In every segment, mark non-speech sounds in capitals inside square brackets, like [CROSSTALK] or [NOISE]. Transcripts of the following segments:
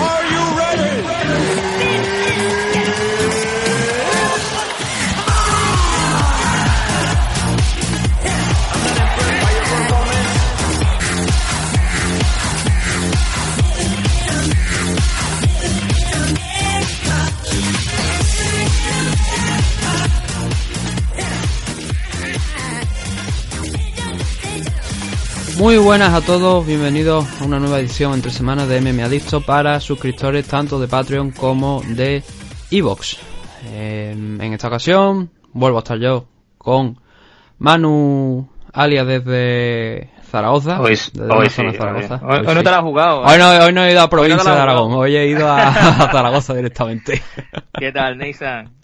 Are you Muy buenas a todos, bienvenidos a una nueva edición entre semanas de MM Adicto para suscriptores tanto de Patreon como de Evox. en esta ocasión vuelvo a estar yo con Manu Alia desde Zaragoza. Hoy, hoy, sí, Zaragoza. hoy, no te la has jugado. Hoy, no, hoy no he ido a provincia de Aragón, hoy he ido a, a [LAUGHS] Zaragoza directamente. ¿Qué tal, Nathan?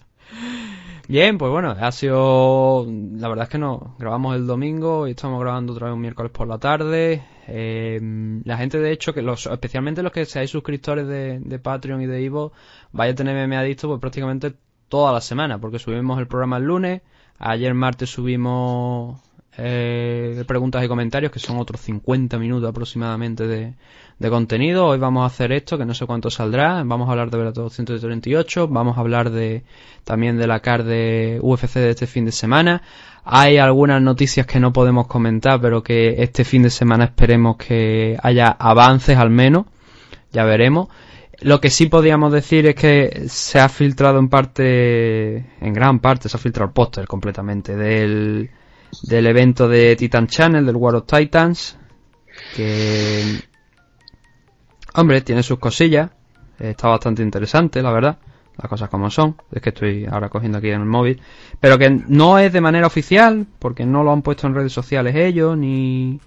Bien, pues bueno, ha sido. La verdad es que no. Grabamos el domingo y estamos grabando otra vez un miércoles por la tarde. Eh, la gente, de hecho, que los, especialmente los que seáis suscriptores de, de Patreon y de Ivo, vaya a tener meme adicto pues prácticamente toda la semana, porque subimos el programa el lunes. Ayer martes subimos eh, preguntas y comentarios, que son otros 50 minutos aproximadamente de, contenido. Hoy vamos a hacer esto, que no sé cuánto saldrá. Vamos a hablar de Velato 138, vamos a hablar de también de la CAR de UFC de este fin de semana. Hay algunas noticias que no podemos comentar, pero que este fin de semana esperemos que haya avances al menos. Ya veremos. Lo que sí podríamos decir es que se ha filtrado en parte, en gran parte, se ha filtrado el póster completamente del, del evento de Titan Channel, del War of Titans, que, hombre, tiene sus cosillas, está bastante interesante, la verdad, las cosas como son, es que estoy ahora cogiendo aquí en el móvil, pero que no es de manera oficial, porque no lo han puesto en redes sociales ellos, ni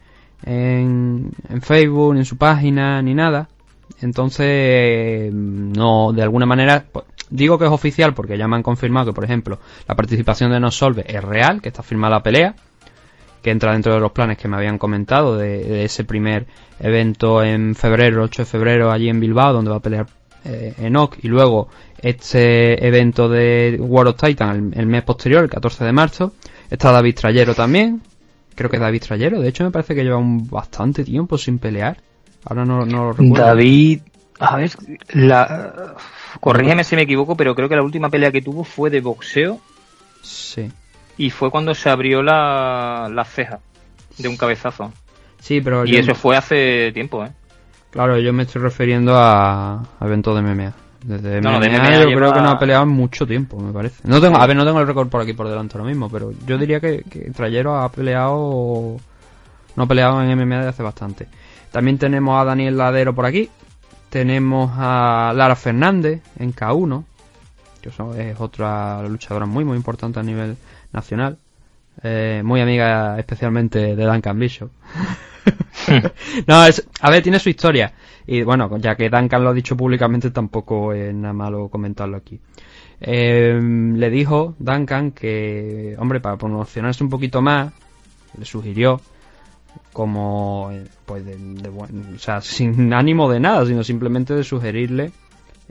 en, en Facebook, ni en su página, ni nada, entonces, no, de alguna manera, pues, digo que es oficial porque ya me han confirmado que, por ejemplo, la participación de Nosolve es real, que está firmada la pelea, que entra dentro de los planes que me habían comentado de, ese primer evento en febrero, 8 de febrero, allí en Bilbao, donde va a pelear eh, Enoch, y luego este evento de World of Titan el, mes posterior, el 14 de marzo. Está David Trayero también, creo que es David Trayero, de hecho me parece que lleva un bastante tiempo sin pelear. Ahora no, no lo recuerdo. David, a ver, la, corrígeme si me equivoco, pero creo que la última pelea que tuvo fue de boxeo. Sí. Y fue cuando se abrió la, la ceja de un cabezazo. Sí, pero. Y eso fue hace tiempo, ¿eh? Claro, yo me estoy refiriendo a, eventos de MMA. Desde no, MMA, de MMA yo creo que no ha peleado mucho tiempo, me parece. No tengo, a ver, no tengo el récord por aquí por delante ahora mismo, pero yo diría que, que Trayero ha peleado. No ha peleado en MMA desde hace bastante. También tenemos a Daniel Ladero por aquí. Tenemos a Lara Fernández en K1, que es otra luchadora muy muy importante a nivel nacional. Eh, muy amiga especialmente de Duncan Bishop. [LAUGHS] no, es, a ver, tiene su historia. Y bueno, ya que Duncan lo ha dicho públicamente, tampoco es nada malo comentarlo aquí. Eh, le dijo Duncan que, hombre, para promocionarse un poquito más, le sugirió como eh, pues de, o sea, sin ánimo de nada, sino simplemente de sugerirle,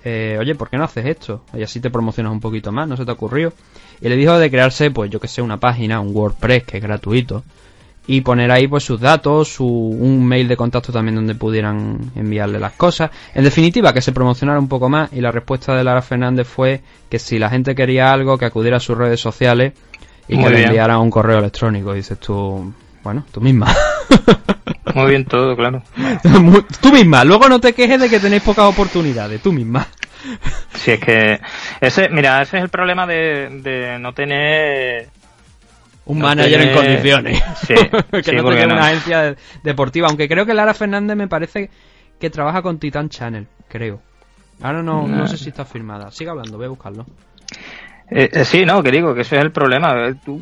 eh, oye, ¿por qué no haces esto? Y así te promocionas un poquito más, ¿no se te ocurrió? Y le dijo de crearse, pues yo que sé, una página, un WordPress que es gratuito, y poner ahí pues sus datos, su, un mail de contacto también donde pudieran enviarle las cosas. En definitiva, que se promocionara un poco más y la respuesta de Lara Fernández fue que si la gente quería algo, que acudiera a sus redes sociales y que le enviara un correo electrónico. Y dices tú, bueno, tú misma. Muy bien todo, claro. [LAUGHS] tú misma, luego no te quejes de que tenéis pocas oportunidades, tú misma. [LAUGHS] Si es que ese, mira, ese es el problema de, no tener un manager en condiciones. Sí, [LAUGHS] que no tenga una agencia deportiva. Aunque creo que Lara Fernández me parece que trabaja con Titan Channel, creo. Ahora no, no. sé si está firmada. Sigue hablando, voy a buscarlo. Eh, eh, sí, no, que digo que ese es el problema. Tú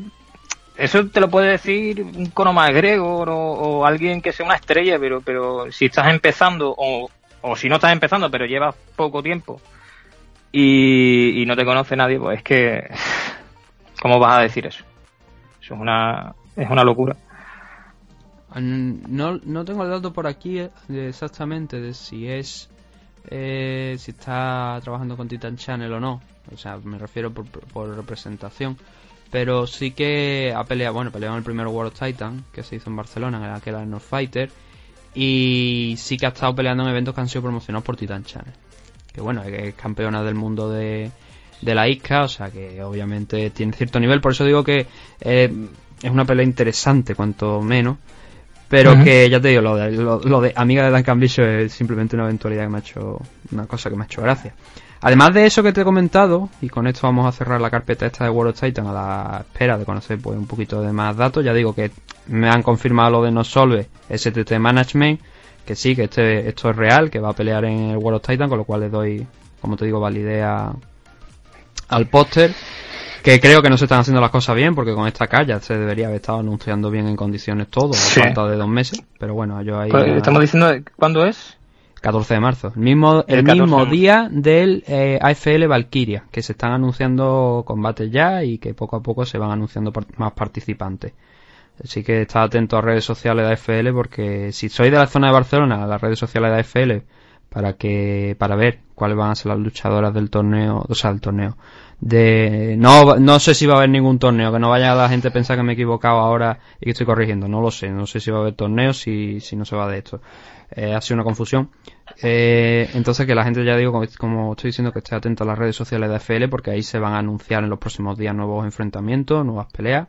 eso te lo puede decir un cono más Gregor o, alguien que sea una estrella, pero, pero si estás empezando o, o si no estás empezando pero llevas poco tiempo y, no te conoce nadie, pues es que [SIGHS] ¿cómo vas a decir eso? Eso es una, es una locura. No, no tengo el dato por aquí eh, exactamente de si es eh, si está trabajando con Titan Channel o no. O sea, me refiero por, representación. Pero sí que ha peleado, bueno, peleado en el primer World of Titan, que se hizo en Barcelona, en aquel North Fighter. Y sí que ha estado peleando en eventos que han sido promocionados por Titan Channel. Que bueno, es campeona del mundo de, de la ISCA, o sea que obviamente tiene cierto nivel. Por eso digo que eh, es una pelea interesante, cuanto menos. Pero que ya te digo, lo de, lo, de amiga de Duncan Bishop es simplemente una eventualidad que me ha hecho, una cosa que me ha hecho gracia. Además de eso que te he comentado, y con esto vamos a cerrar la carpeta esta de World of Titan a la espera de conocer pues, un poquito de más datos, ya digo que me han confirmado lo de No Solve, STT Management, que sí, que este, esto es real, que va a pelear en el World of Titan, con lo cual le doy, como te digo, validez al póster que creo que no se están haciendo las cosas bien porque con esta calle se debería haber estado anunciando bien en condiciones todo a falta de dos meses pero bueno yo ahí pues, estamos diciendo cuándo es 14 de marzo el mismo el, mismo día del eh, AFL Valkyria que se están anunciando combates ya y que poco a poco se van anunciando más participantes así que está atento a redes sociales de AFL porque si sois de la zona de Barcelona a las redes sociales de AFL para que para ver cuáles van a ser las luchadoras del torneo o sea del torneo de no no sé si va a haber ningún torneo que no vaya la gente a pensar que me he equivocado ahora y que estoy corrigiendo no lo sé no sé si va a haber torneos si, si no se va de esto. Eh, ha sido una confusión. Eh, entonces que la gente ya digo como, estoy diciendo que esté atento a las redes sociales de FL porque ahí se van a anunciar en los próximos días nuevos enfrentamientos nuevas peleas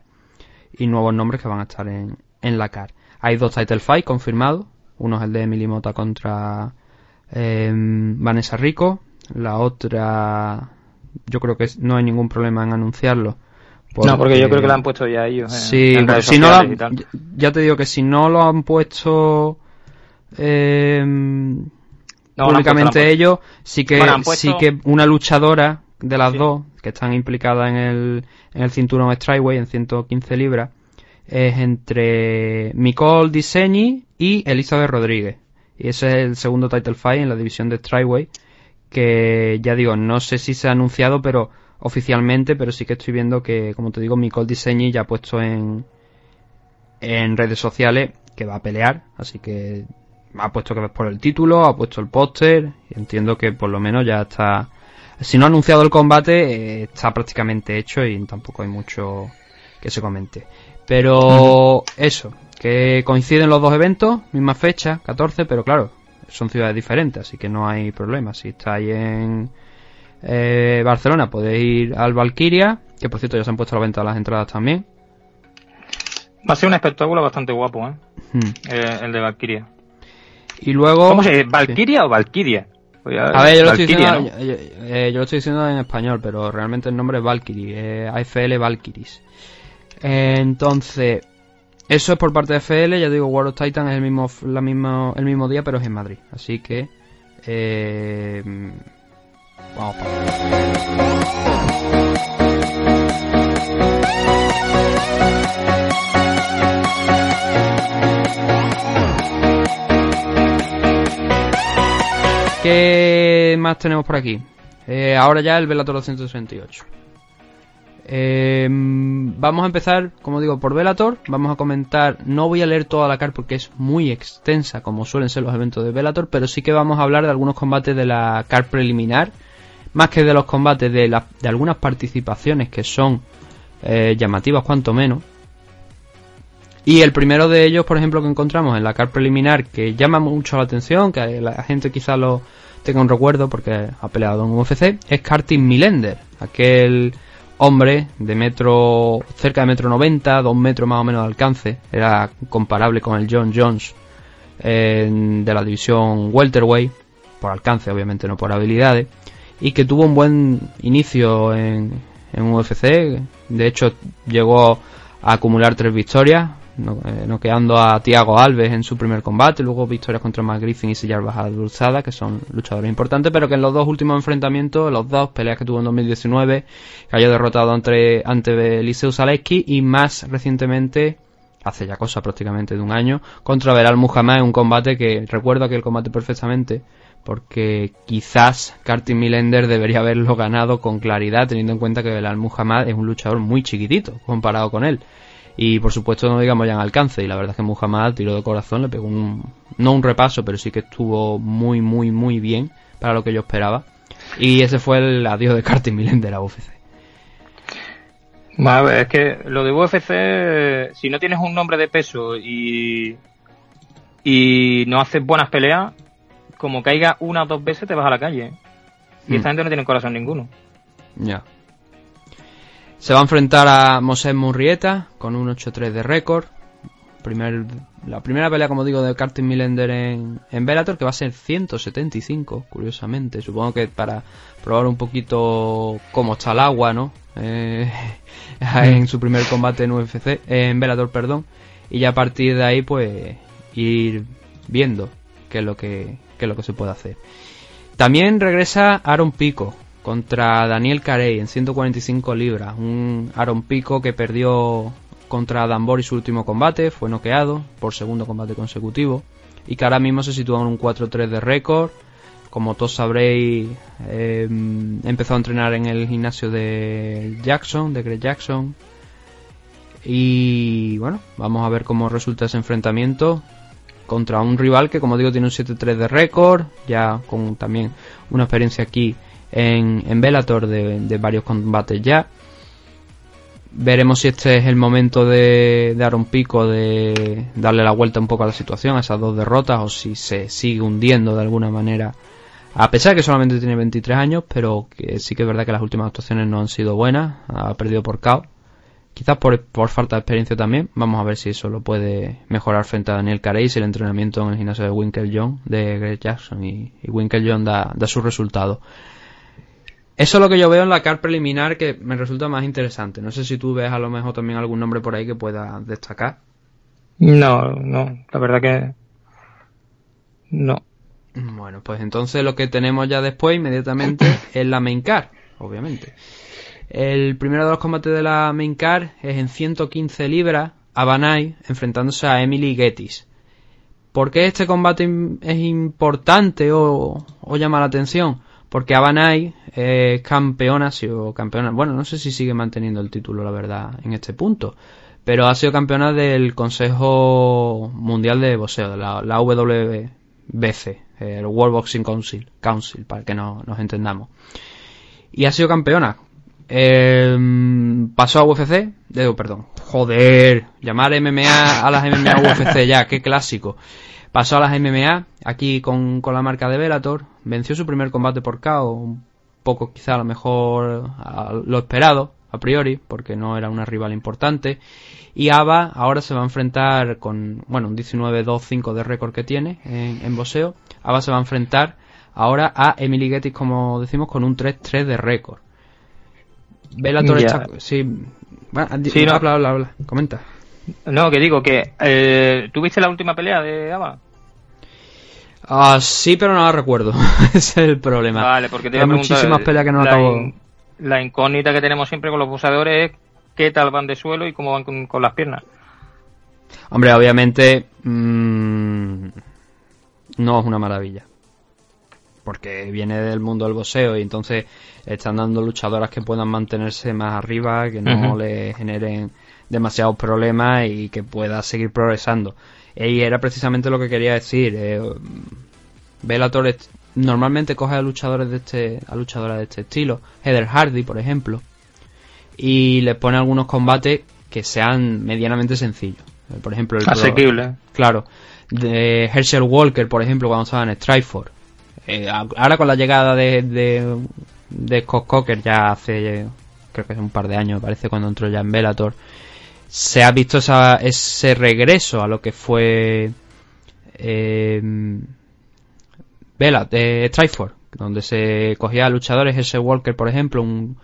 y nuevos nombres que van a estar en, en la CAR hay dos title fight confirmados uno es el de Emily Mota contra eh, Vanessa Rico la otra yo creo que no hay ningún problema en anunciarlo. no, porque yo creo que lo han puesto ya ellos. sí, si no ya te digo que si no lo han puesto eh, públicamente ellos, sí que sí que una luchadora de las dos que están implicadas en el, en el cinturón Strikeway en 115 libras es entre Nicole Diseñi y Elizabeth Rodríguez. Y ese es el segundo title fight en la división de Strikeway que ya digo, no sé si se ha anunciado, pero oficialmente, pero sí que estoy viendo que, como te digo, Micol Diseñi ya ha puesto en, en redes sociales que va a pelear, así que ha puesto que ves por el título, ha puesto el póster, entiendo que por lo menos ya está, si no ha anunciado el combate, eh, está prácticamente hecho y tampoco hay mucho que se comente. Pero eso, que coinciden los dos eventos, misma fecha, 14, pero claro, son ciudades diferentes, así que no hay problema. Si estáis en eh, Barcelona, podéis ir al Valkyria, que por cierto ya se han puesto a la venta las entradas también. Va a ser un espectáculo bastante guapo, ¿eh? Hmm. eh el de Valkyria. Y luego. ¿Cómo se ¿Valkyria o Valkyria? Pues a ver, yo lo, estoy diciendo, eh, yo, lo estoy diciendo en español, pero realmente el nombre es Valkyrie, AFL Valkyries. entonces, eso es por parte de FL, ya digo, World of Titan es el mismo, la misma, el mismo día, pero es en Madrid. Así que... Eh, vamos para ¿Qué más tenemos por aquí? Eh, ahora ya el Velator 268. Eh, vamos a empezar, como digo, por Velator. Vamos a comentar, no voy a leer toda la car porque es muy extensa, como suelen ser los eventos de Velator, pero sí que vamos a hablar de algunos combates de la car preliminar, más que de los combates de, de algunas participaciones que son eh, llamativas, cuanto menos. Y el primero de ellos, por ejemplo, que encontramos en la car preliminar, que llama mucho la atención, que la gente quizá lo tenga un recuerdo porque ha peleado en UFC, es Kartin Milender, aquel hombre de metro, cerca de metro 90, dos metros más o menos de alcance, era comparable con el John Jones de la división welterweight, por alcance obviamente, no por habilidades, y que tuvo un buen inicio en, en UFC, de hecho llegó a acumular tres victorias, eh, noqueando a Tiago Alves en su primer combate, luego victorias contra Matt y Sillar Bajada que son luchadores importantes, pero que en los dos últimos enfrentamientos, los dos peleas que tuvo en 2019, cayó derrotado ante, ante Eliseu Zaleski y más recientemente, hace ya cosa prácticamente de un año, contra Belal Muhammad en un combate que recuerdo aquel combate perfectamente, porque quizás Cartin Millender debería haberlo ganado con claridad, teniendo en cuenta que Belal Muhammad es un luchador muy chiquitito comparado con él. Y por supuesto no digamos ya en alcance. Y la verdad es que Muhammad tiró de corazón, le pegó un, no un repaso, pero sí que estuvo muy, muy, muy bien para lo que yo esperaba. Y ese fue el adiós de Carter Milen de la UFC. Bueno, es que lo de UFC, si no tienes un nombre de peso y, y no haces buenas peleas, como caiga una o dos veces te vas a la calle. Y Mm. esta gente no tiene corazón ninguno. Ya. Se va a enfrentar a Moses Murrieta con un 8-3 de récord. Primer, la primera pelea, como digo, de Carter Millender en, en Bellator, que va a ser 175, curiosamente. Supongo que para probar un poquito cómo está el agua, ¿no? Eh, [LAUGHS] en su primer combate en UFC, en Bellator, perdón. Y ya a partir de ahí, pues, ir viendo qué es lo que, qué es lo que se puede hacer. También regresa Aaron Pico contra Daniel Carey en 145 libras. Un Aaron Pico que perdió contra Danbori su último combate, fue noqueado por segundo combate consecutivo y que ahora mismo se sitúa en un 4-3 de récord. Como todos sabréis, eh, empezó a entrenar en el gimnasio de Jackson, de Greg Jackson. Y bueno, vamos a ver cómo resulta ese enfrentamiento contra un rival que, como digo, tiene un 7-3 de récord, ya con también una experiencia aquí en, en Bellator de, de varios combates ya. Veremos si este es el momento de, de Aaron Pico de darle la vuelta un poco a la situación, a esas dos derrotas, o si se sigue hundiendo de alguna manera. A pesar de que solamente tiene 23 años, pero que sí que es verdad que las últimas actuaciones no han sido buenas, ha perdido por KO. Quizás por, por falta de experiencia también. Vamos a ver si eso lo puede mejorar frente a Daniel Carey si el entrenamiento en el gimnasio de Winkle John de Greg Jackson y, y Winkle John da, da sus resultados. Eso es lo que yo veo en la car preliminar que me resulta más interesante. No sé si tú ves a lo mejor también algún nombre por ahí que pueda destacar. No, no, la verdad que no. Bueno, pues entonces lo que tenemos ya después inmediatamente [COUGHS] es la main car, obviamente. El primero de los combates de la main car es en 115 libras, Abanay enfrentándose a Emily Gettys. ¿Por qué este combate es importante o, o llama la atención? Porque Abanay es campeona, ha sido campeona, bueno, no sé si sigue manteniendo el título, la verdad, en este punto, pero ha sido campeona del Consejo Mundial de Boxeo, la, la WBC, el World Boxing Council, Council para que no, nos entendamos. Y ha sido campeona. Eh, pasó a UFC, digo, perdón, joder, llamar MMA a las MMA UFC ya, qué clásico. Pasó a las MMA, aquí con, con la marca de Bellator, venció su primer combate por KO, un poco quizá a lo mejor a lo esperado, a priori, porque no era una rival importante. Y Ava ahora se va a enfrentar con, bueno, un 19-2-5 de récord que tiene en, en boxeo. Ava se va a enfrentar ahora a Emily Gettis, como decimos, con un 3-3 de récord. Bellator Ya. está... Sí, bueno, Sí, no. habla, habla, habla, comenta. No, que digo que eh, ¿tuviste la última pelea de Ava? Ah, sí, pero no la recuerdo. [LAUGHS] Ese es el problema. Vale, porque te Hay muchísimas peleas que no la, acabo. in- la incógnita que tenemos siempre con los boxeadores es qué tal van de suelo y cómo van con, con las piernas. Hombre, obviamente mm, no es una maravilla. Porque viene del mundo del boxeo y entonces están dando luchadoras que puedan mantenerse más arriba, que no le generen demasiados problemas y que pueda seguir progresando. Y era precisamente lo que quería decir. Eh, Bellator normalmente coge a luchadores de este, a luchadoras de este estilo, Heather Hardy, por ejemplo, y les pone algunos combates que sean medianamente sencillos. Eh, Por ejemplo, el pro- Asequible. Claro. De Herschel Walker, por ejemplo, cuando estaba en Strikeforce. Eh, ahora con la llegada de, de, de Scott Coker ya hace, creo que hace un par de años, parece, cuando entró ya en Bellator, se ha visto esa, ese regreso a lo que fue eh, Bella, de Strikeforce, donde se cogía a luchadores, Herschel Walker, por ejemplo, un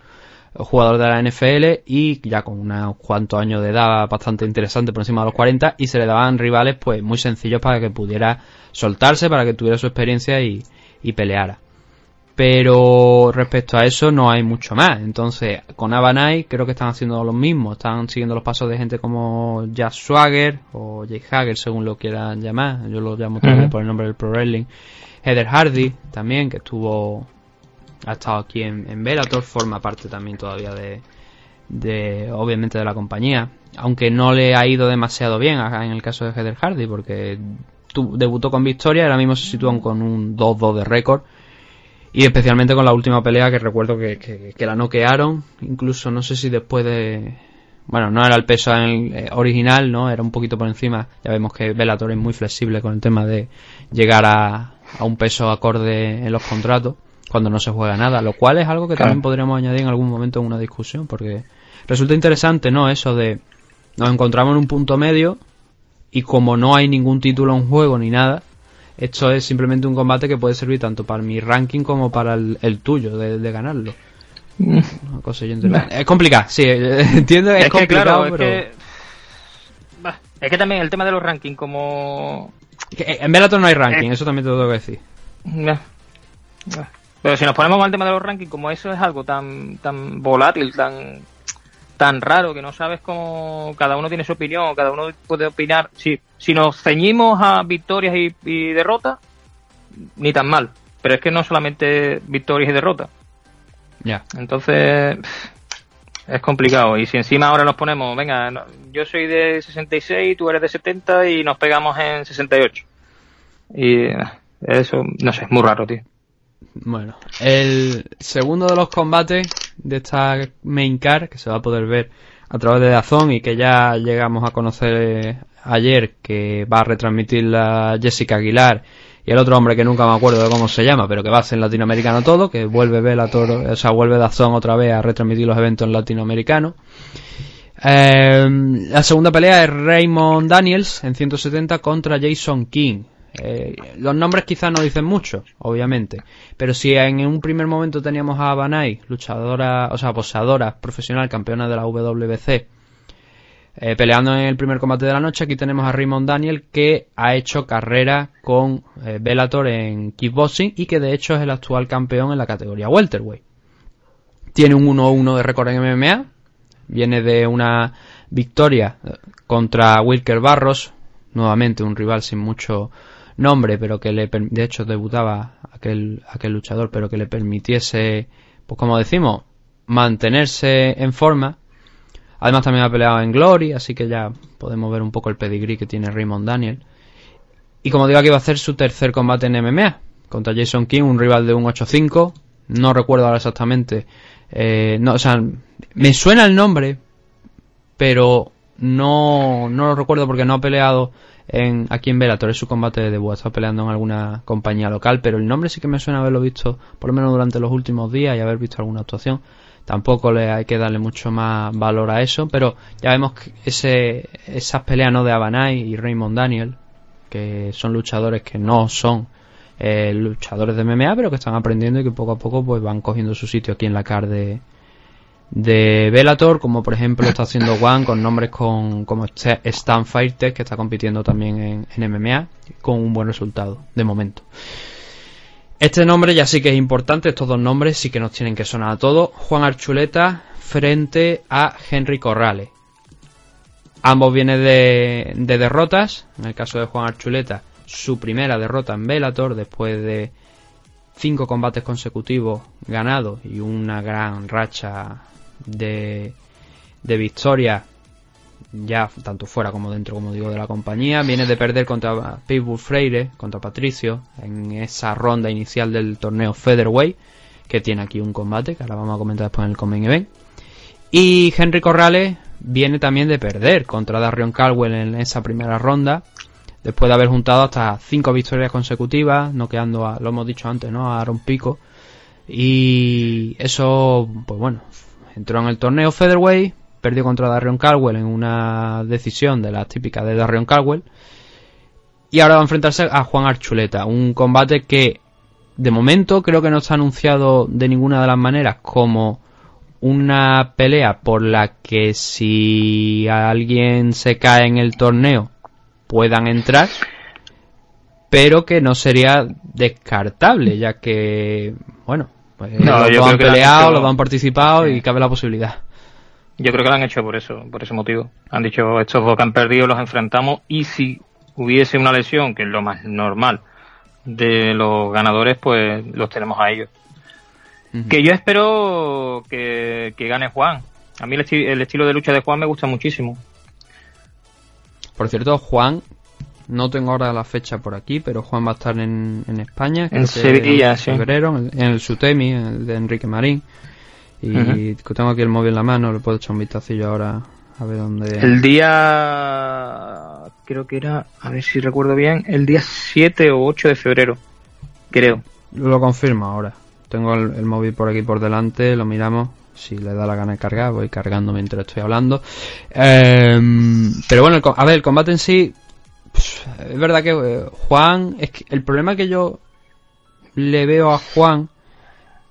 jugador de la NFL y ya con unos cuantos años de edad bastante interesante por encima de los 40 y se le daban rivales pues muy sencillos para que pudiera soltarse, para que tuviera su experiencia y, y peleara. Pero respecto a eso no hay mucho más. Entonces, con Avanai creo que están haciendo lo mismo. Están siguiendo los pasos de gente como Jack Swagger o Jake Hager, según lo quieran llamar. Yo lo llamo Ujú. por el nombre del Pro Wrestling. Heather Hardy también, que estuvo ha estado aquí en, en Bellator, forma parte también todavía de, de, obviamente, de la compañía. Aunque no le ha ido demasiado bien en el caso de Heather Hardy, porque debutó con victoria, ahora mismo se sitúan con un 2-2 de récord. Y especialmente con la última pelea que recuerdo que, que, que la noquearon, incluso no sé si después de... bueno, no era el peso eh, original, ¿no? Era un poquito por encima. Ya vemos que Bellator es muy flexible con el tema de llegar a, un peso acorde en los contratos cuando no se juega nada, lo cual es algo que también podríamos añadir en algún momento en una discusión, porque resulta interesante, ¿no? Eso de nos encontramos en un punto medio y como no hay ningún título en juego ni nada, esto es simplemente un combate que puede servir tanto para mi ranking como para el, tuyo de, ganarlo. Mm. es complicado, sí, [LAUGHS] entiendo que es, complicado, pero... Es que... es que también el tema de los rankings como... En Bellator no hay ranking, eso también te lo tengo que decir. Pero si nos ponemos al tema de los rankings, como eso es algo tan, tan volátil, tan tan raro que no sabes cómo cada uno tiene su opinión, cada uno puede opinar. Si, si nos ceñimos a victorias y, derrotas, ni tan mal. Pero es que no solamente victorias y derrotas. Ya. Entonces, es complicado. Y si encima ahora nos ponemos, venga, yo soy de 66, tú eres de 70 y nos pegamos en 68. Y eso, no sé, es muy raro, tío. Bueno, el segundo de los combates de esta main car que se va a poder ver a través de Dazón y que ya llegamos a conocer ayer que va a retransmitir la Jessica Aguilar y el otro hombre que nunca me acuerdo de cómo se llama, pero que va a ser latinoamericano todo, que vuelve Bellator, o sea, vuelve Dazón otra vez a retransmitir los eventos latinoamericanos. Eh, la segunda pelea es Raymond Daniels en 170 contra Jason King. Eh, los nombres quizás no dicen mucho, obviamente, pero si en un primer momento teníamos a Banai, luchadora, o sea, poseadora profesional, campeona de la WBC, eh, peleando en el primer combate de la noche, aquí tenemos a Raymond Daniel que ha hecho carrera con eh, Bellator en kickboxing y que de hecho es el actual campeón en la categoría welterweight. Tiene un 1-1 de récord en MMA, viene de una victoria contra Wilker Barros, nuevamente un rival sin mucho nombre, pero que le, de hecho debutaba aquel, aquel luchador, pero que le permitiese, pues como decimos, mantenerse en forma. Además también ha peleado en Glory, así que ya podemos ver un poco el pedigrí que tiene Raymond Daniel. Y como digo, aquí va a hacer su tercer combate en MMA, contra Jason King, un rival de un 8-5. No recuerdo ahora exactamente. Eh, no, o sea, me suena el nombre, pero no, no lo recuerdo porque no ha peleado en, aquí en Bellator, es su combate de debut, está peleando en alguna compañía local, pero el nombre sí que me suena haberlo visto, por lo menos durante los últimos días y haber visto alguna actuación. Tampoco le hay que darle mucho más valor a eso, pero ya vemos que ese, esas peleas ¿no? de Abanay y Raymond Daniel, que son luchadores que no son eh, luchadores de MMA, pero que están aprendiendo y que poco a poco pues van cogiendo su sitio aquí en la car de, de Bellator, como por ejemplo está haciendo One con nombres con, como Stan Fighter, que está compitiendo también en, MMA, con un buen resultado, de momento. Este nombre ya sí que es importante, estos dos nombres sí que nos tienen que sonar a todos. Juan Archuleta frente a Henry Corrales. Ambos vienen de, de derrotas, en el caso de Juan Archuleta, su primera derrota en Bellator después de cinco combates consecutivos ganados y una gran racha de, de victoria ya tanto fuera como dentro, como digo, de la compañía. Viene de perder contra Pitbull Freire, contra Patricio, en esa ronda inicial del torneo Featherweight, que tiene aquí un combate, que ahora vamos a comentar después en el Common Event. Y Henry Corrales viene también de perder contra Darion Caldwell en esa primera ronda, después de haber juntado hasta cinco victorias consecutivas, noqueando a, lo hemos dicho antes, ¿no? A Aaron Pico. Y eso, pues bueno, entró en el torneo Featherweight, perdió contra Darion Caldwell en una decisión de la típica de Darion Caldwell. Y ahora va a enfrentarse a Juan Archuleta, un combate que de momento creo que no está anunciado de ninguna de las maneras como una pelea por la que si alguien se cae en el torneo puedan entrar, pero que no sería descartable, ya que, bueno, pues no, los han peleado, los han participado y cabe la posibilidad. Yo creo que lo han hecho por eso, por ese motivo. Han dicho, estos dos que han perdido los enfrentamos y si hubiese una lesión, que es lo más normal de los ganadores, pues los tenemos a ellos. Que yo espero que, gane Juan. A mí el estilo de lucha de Juan me gusta muchísimo. Por cierto, Juan no tengo ahora la fecha por aquí, pero Juan va a estar en, en España. En Sevilla, en febrero, en el Sutemi, el de Enrique Marín. Y tengo aquí el móvil en la mano, le puedo echar un vistacillo ahora A ver dónde. El día. Creo que era. A ver si recuerdo bien. El día 7 o 8 de febrero. Creo. Lo confirmo ahora. Tengo el, móvil por aquí por delante, lo miramos. Si le da la gana de cargar, voy cargando mientras estoy hablando. Em, pero bueno, a ver, el combate en sí. Es verdad que eh, Juan. Es que el problema que yo le veo a Juan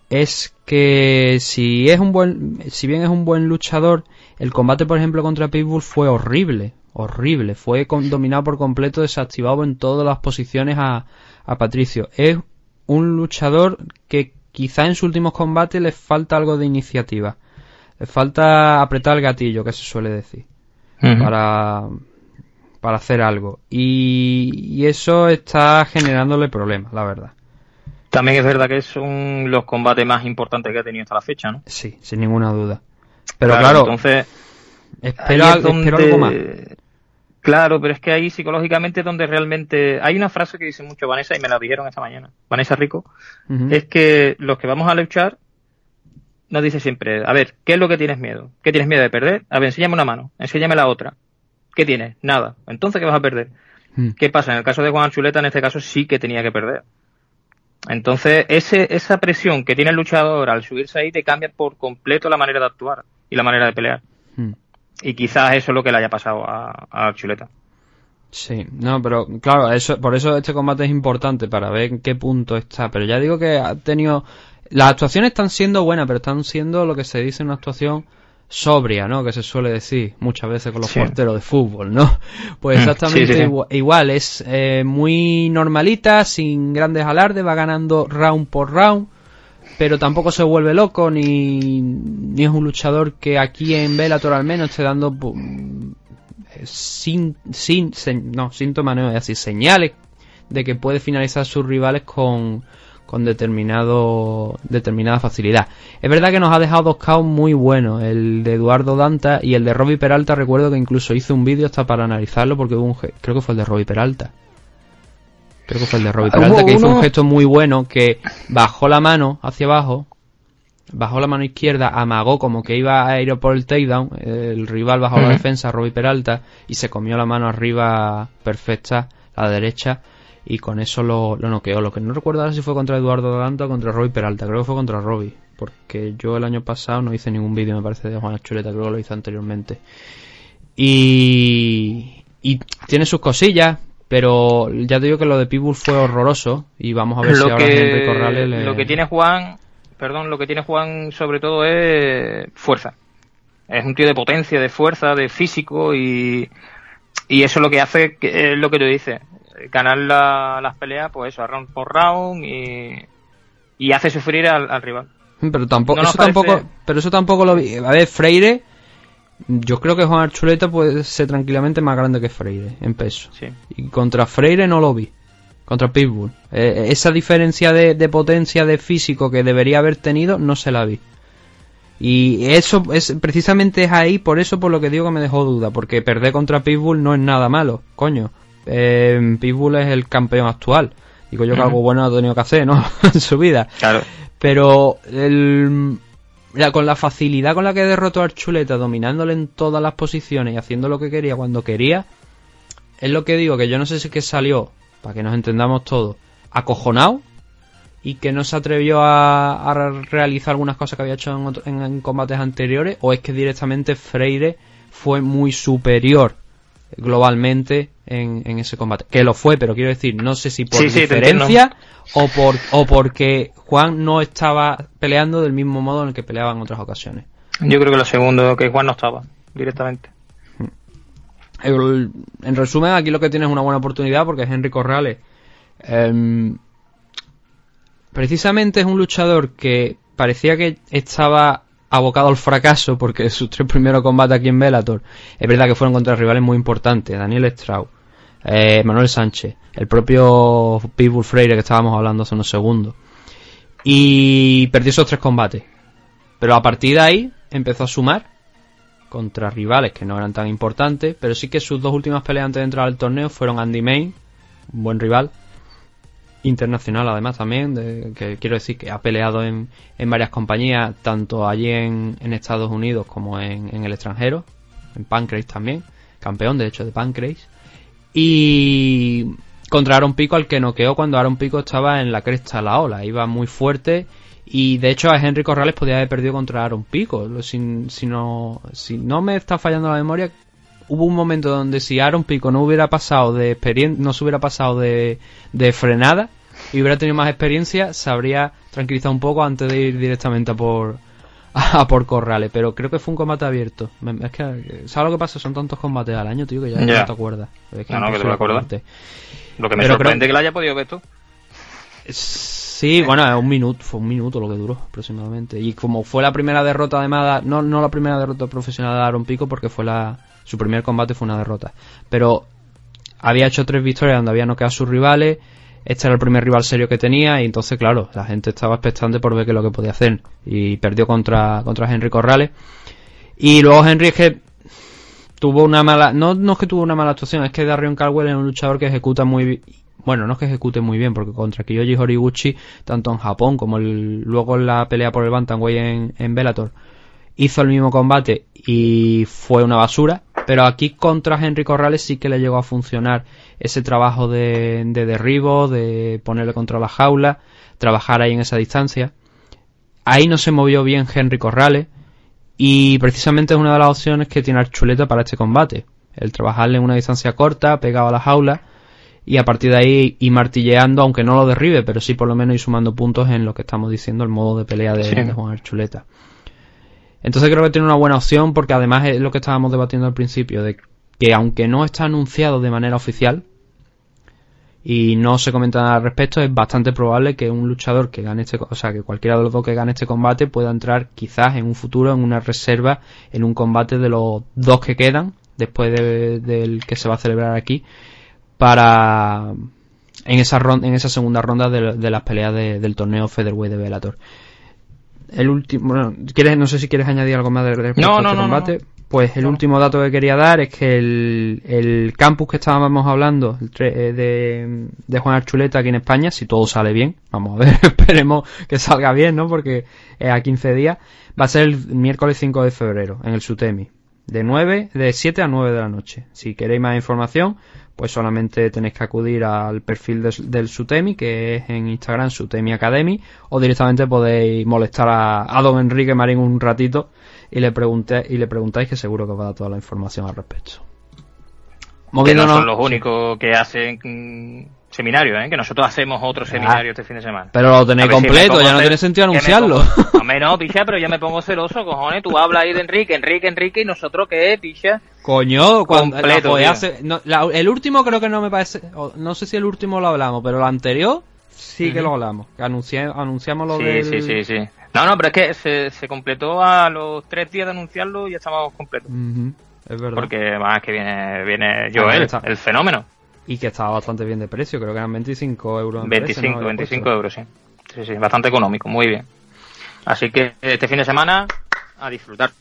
es que si es un buen. Si bien es un buen luchador, el combate, por ejemplo, contra Pitbull fue horrible. Horrible. Fue dominado por completo, desactivado en todas las posiciones a, a Patricio. Es un luchador que quizá en sus últimos combates le falta algo de iniciativa. Le falta apretar el gatillo, que se suele decir. Para, para hacer algo. Y, eso está generándole problemas, la verdad. También es verdad que son los combates más importantes que ha tenido hasta la fecha, ¿no? Sí, sin ninguna duda. Pero claro, entonces espero, algo más. Claro, pero es que ahí psicológicamente es donde realmente hay una frase que dice mucho Vanessa y me la dijeron esta mañana, Vanessa Rico, es que los que vamos a luchar nos dice siempre, a ver, ¿qué es lo que tienes miedo? ¿Qué tienes miedo de perder? A ver, enséñame una mano, enséñame la otra. ¿Qué tienes? Nada. Entonces, ¿qué vas a perder? Mm. ¿Qué pasa? En el caso de Juan Chuleta, en este caso sí que tenía que perder. Entonces, ese, esa presión que tiene el luchador al subirse ahí te cambia por completo la manera de actuar y la manera de pelear. Mm. Y quizás eso es lo que le haya pasado a, Chuleta. Sí, no, pero claro, eso, por eso este combate es importante para ver en qué punto está. Pero ya digo que ha tenido. Las actuaciones están siendo buenas, pero están siendo lo que se dice una actuación sobria, ¿no? Que se suele decir muchas veces con los porteros de fútbol, ¿no? [LAUGHS] Pues exactamente igual, es eh, muy normalita, sin grandes alardes, va ganando round por round pero tampoco se vuelve loco ni, ni es un luchador que aquí en Bellator al menos esté dando sin, sin, no, síntomas, no, así, señales de que puede finalizar sus rivales con, con determinado, determinada facilidad. Es verdad que nos ha dejado dos caos muy buenos, el de Eduardo Danta y el de Robbie Peralta, recuerdo que incluso hice un vídeo hasta para analizarlo porque hubo un, creo que fue el de Robbie Peralta. Creo que fue el de Robbie Peralta, que hizo un gesto muy bueno, que bajó la mano hacia abajo, bajó la mano izquierda, amagó como que iba a ir por el takedown, el rival bajó la defensa, Robbie Peralta, y se comió la mano arriba perfecta, la derecha, y con eso lo, lo noqueó. Lo que no recuerdo ahora si fue contra Eduardo Danto o contra Robbie Peralta, creo que fue contra Robbie, porque yo el año pasado no hice ningún vídeo, me parece, de Juan Chuleta, creo que lo hice anteriormente. Y, y tiene sus cosillas, pero ya te digo que lo de Pitbull fue horroroso y vamos a ver lo si ahora Henry Corrales Lo que tiene Juan, perdón, lo que tiene Juan sobre todo es fuerza. Es un tío de potencia, de fuerza, de físico y, y eso es lo que hace, que, es lo que tú dices, ganar las peleas, pues eso, round por round y, y hace sufrir al, rival. Pero tampoco, eso tampoco, pero eso tampoco lo vi. A ver, Freire yo creo que Juan Archuleta puede ser tranquilamente más grande que Freire en peso. Y contra Freire no lo vi. Contra Pitbull. Eh, esa diferencia de, potencia de físico que debería haber tenido, no se la vi. Y eso es precisamente es ahí, por eso por lo que digo que me dejó duda. Porque perder contra Pitbull no es nada malo, coño. Eh, Pitbull es el campeón actual. Digo yo que algo bueno ha tenido que hacer, ¿no? [LAUGHS] en su vida. Claro. Pero el, con la facilidad con la que derrotó a Archuleta, dominándole en todas las posiciones y haciendo lo que quería cuando quería, es lo que digo, que yo no sé si es que salió, para que nos entendamos todos, acojonado y que no se atrevió a, realizar algunas cosas que había hecho en, combates anteriores, o es que directamente Freire fue muy superior globalmente en, ese combate. Que lo fue, pero quiero decir, no sé si por diferencia o, por, o porque Juan no estaba peleando del mismo modo en el que peleaba en otras ocasiones. Yo creo que lo segundo, que Juan no estaba directamente. En resumen, aquí lo que tienes es una buena oportunidad porque Henry Corrales em, precisamente es un luchador que parecía que estaba abocado al fracaso porque sus tres primeros combates aquí en Bellator es verdad que fueron contra rivales muy importantes, Daniel Strauss, eh, Manuel Sánchez, el propio Pitbull Freire que estábamos hablando hace unos segundos. Y perdió esos tres combates. Pero a partir de ahí empezó a sumar contra rivales que no eran tan importantes, pero sí que sus dos últimas peleas antes de entrar al torneo fueron Andy Main, un buen rival, internacional además también, que quiero decir que ha peleado en, en varias compañías, tanto allí en, Estados Unidos como en, el extranjero, en Pancrase también, campeón de hecho de Pancrase. Y contra Aaron Pico al que noqueó cuando Aaron Pico estaba en la cresta de la ola, iba muy fuerte y de hecho a Henry Corrales podía haber perdido contra Aaron Pico. Si, no, si no me está fallando la memoria, hubo un momento donde si Aaron Pico no hubiera pasado de experiencia, no se hubiera pasado de, de frenada y hubiera tenido más experiencia, se habría tranquilizado un poco antes de ir directamente a por [LAUGHS] a por Corrales, pero creo que fue un combate abierto. Es que, ¿sabes lo que pasa? Son tantos combates al año, tío, que ya, no te acuerdas. no, no, que te lo acuerdas. Lo que me sorprende que lo haya podido ver tú. Sí, bueno, un minuto, fue un minuto lo que duró aproximadamente. Y como fue la primera derrota además, no, no la primera derrota profesional de Aaron Pico, porque fue la, su primer combate fue una derrota. Pero había hecho tres victorias donde había noqueado a sus rivales. Este era el primer rival serio que tenía y entonces, claro, la gente estaba expectante por ver qué es lo que podía hacer. Y perdió contra, contra Henry Corrales. Y luego Henry es que tuvo una mala... No, no es que tuvo una mala actuación, es que Darion Caldwell es un luchador que ejecuta muy bueno, no es que ejecute muy bien, porque contra Kiyoshi Horiguchi, tanto en Japón como luego en la pelea por el Bantamweight en, en Bellator, hizo el mismo combate y fue una basura, pero aquí contra Henry Corrales sí que le llegó a funcionar ese trabajo de, de derribo, de ponerle contra la jaula, trabajar ahí en esa distancia. Ahí no se movió bien Henry Corrales y precisamente es una de las opciones que tiene Archuleta para este combate. El trabajarle en una distancia corta, pegado a la jaula y a partir de ahí ir martilleando, aunque no lo derribe, pero sí por lo menos ir sumando puntos en lo que estamos diciendo, el modo de pelea de, Juan Archuleta. Entonces creo que tiene una buena opción porque además es lo que estábamos debatiendo al principio, de que aunque no está anunciado de manera oficial y no se comenta nada al respecto, es bastante probable que un luchador que gane este, o sea, que cualquiera de los dos que gane este combate pueda entrar quizás en un futuro en una reserva en un combate de los dos que quedan después del que se va a celebrar aquí para en esa ronda, en esa segunda ronda de, las peleas del torneo Featherweight de Bellator. El último, bueno, ¿quieres, no sé si quieres añadir algo más de no, este no, combate. Pues el último dato que quería dar es que el, campus que estábamos hablando eh, de, de Juan Archuleta aquí en España, si todo sale bien, vamos a ver, [LAUGHS] esperemos que salga bien, ¿no? Porque es a 15 días, va a ser el miércoles 5 de febrero en el Sutemi, de 9, de 7 a 9 de la noche. Si queréis más información, pues solamente tenéis que acudir al perfil del Sutemi, que es en Instagram Sutemi Academy, o directamente podéis molestar a, don Enrique Marín un ratito y le, pregunté, y le preguntáis que seguro que os va a dar toda la información al respecto. Que no son los únicos que hacen seminario, ¿eh? que nosotros hacemos otro seminario este fin de semana. Pero lo tenéis completo, ya no tiene sentido anunciarlo. Pongo, [LAUGHS] no, picha, pero yo me pongo celoso, cojones, tú hablas ahí de Enrique, Enrique, Enrique, y nosotros qué, picha. Coño, cuando completo, el último creo que no me parece, no sé si el último lo hablamos, pero el anterior sí que lo hablamos, que anunciamos lo sí, Sí, sí, sí. No, no, pero es que se, se completó a los tres días de anunciarlo y ya estamos completos. Es verdad. Porque más que viene, viene Joel, el fenómeno. Y que estaba bastante bien de precio, creo que eran 25 euros. 25, 25 euros, sí. Sí, sí, bastante económico, muy bien. Así que este fin de semana, a disfrutar.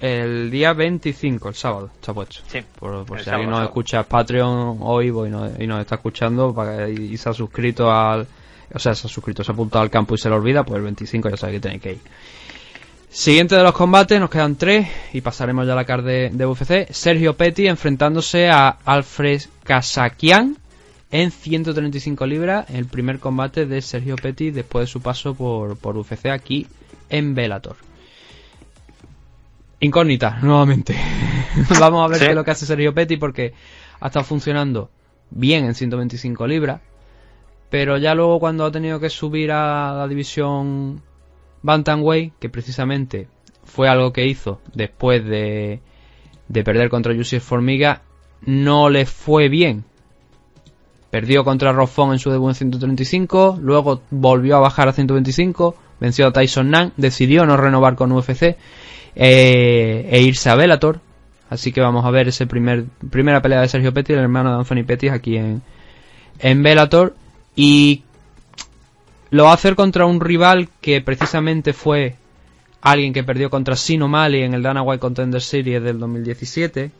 El día 25, el sábado, está puesto. Sí. Por, si alguien nos escucha Patreon hoy y, nos, y nos está escuchando para, y, se ha suscrito al. O sea, se ha suscrito, se ha apuntado al campo y se lo olvida, pues el 25 ya sabe que tenéis que ir. Siguiente de los combates, nos quedan tres y pasaremos ya a la card de, UFC. Sergio Petty enfrentándose a Alfred Kasakian en 135 libras, el primer combate de Sergio Petty después de su paso por, por UFC aquí en Bellator. Incógnita, nuevamente. [LAUGHS] Vamos a ver qué es lo que hace Sergio Petty porque ha estado funcionando bien en 125 libras, pero ya luego cuando ha tenido que subir a la división Bantamweight, que precisamente fue algo que hizo después de, de perder contra Yusuf Formiga, no le fue bien. Perdió contra Roffon en su debut en 135, luego volvió a bajar a 125, venció a Tyson Nan, decidió no renovar con UFC eh, e irse a Bellator. Así que vamos a ver ese primer primera pelea de Sergio Petty, el hermano de Anthony Petty, aquí en, en Bellator. Y lo va a hacer contra un rival que precisamente fue alguien que perdió contra Sino Mali en el Dana White Contender Series del 2017.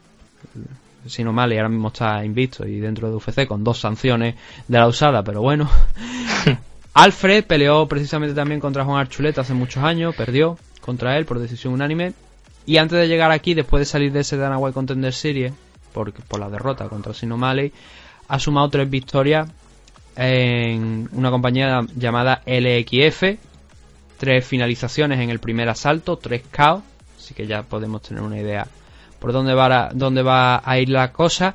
Sino Mali ahora mismo está invicto y dentro de UFC con dos sanciones de la usada, pero bueno. [LAUGHS] Alfred peleó precisamente también contra Juan Archuleta hace muchos años, perdió contra él por decisión unánime. Y antes de llegar aquí, después de salir de ese Dana White Contender Series, por, por la derrota contra Sinomale, ha sumado tres victorias en una compañía llamada LXF, tres finalizaciones en el primer asalto, tres KO, así que ya podemos tener una idea por dónde va a, dónde va a ir la cosa.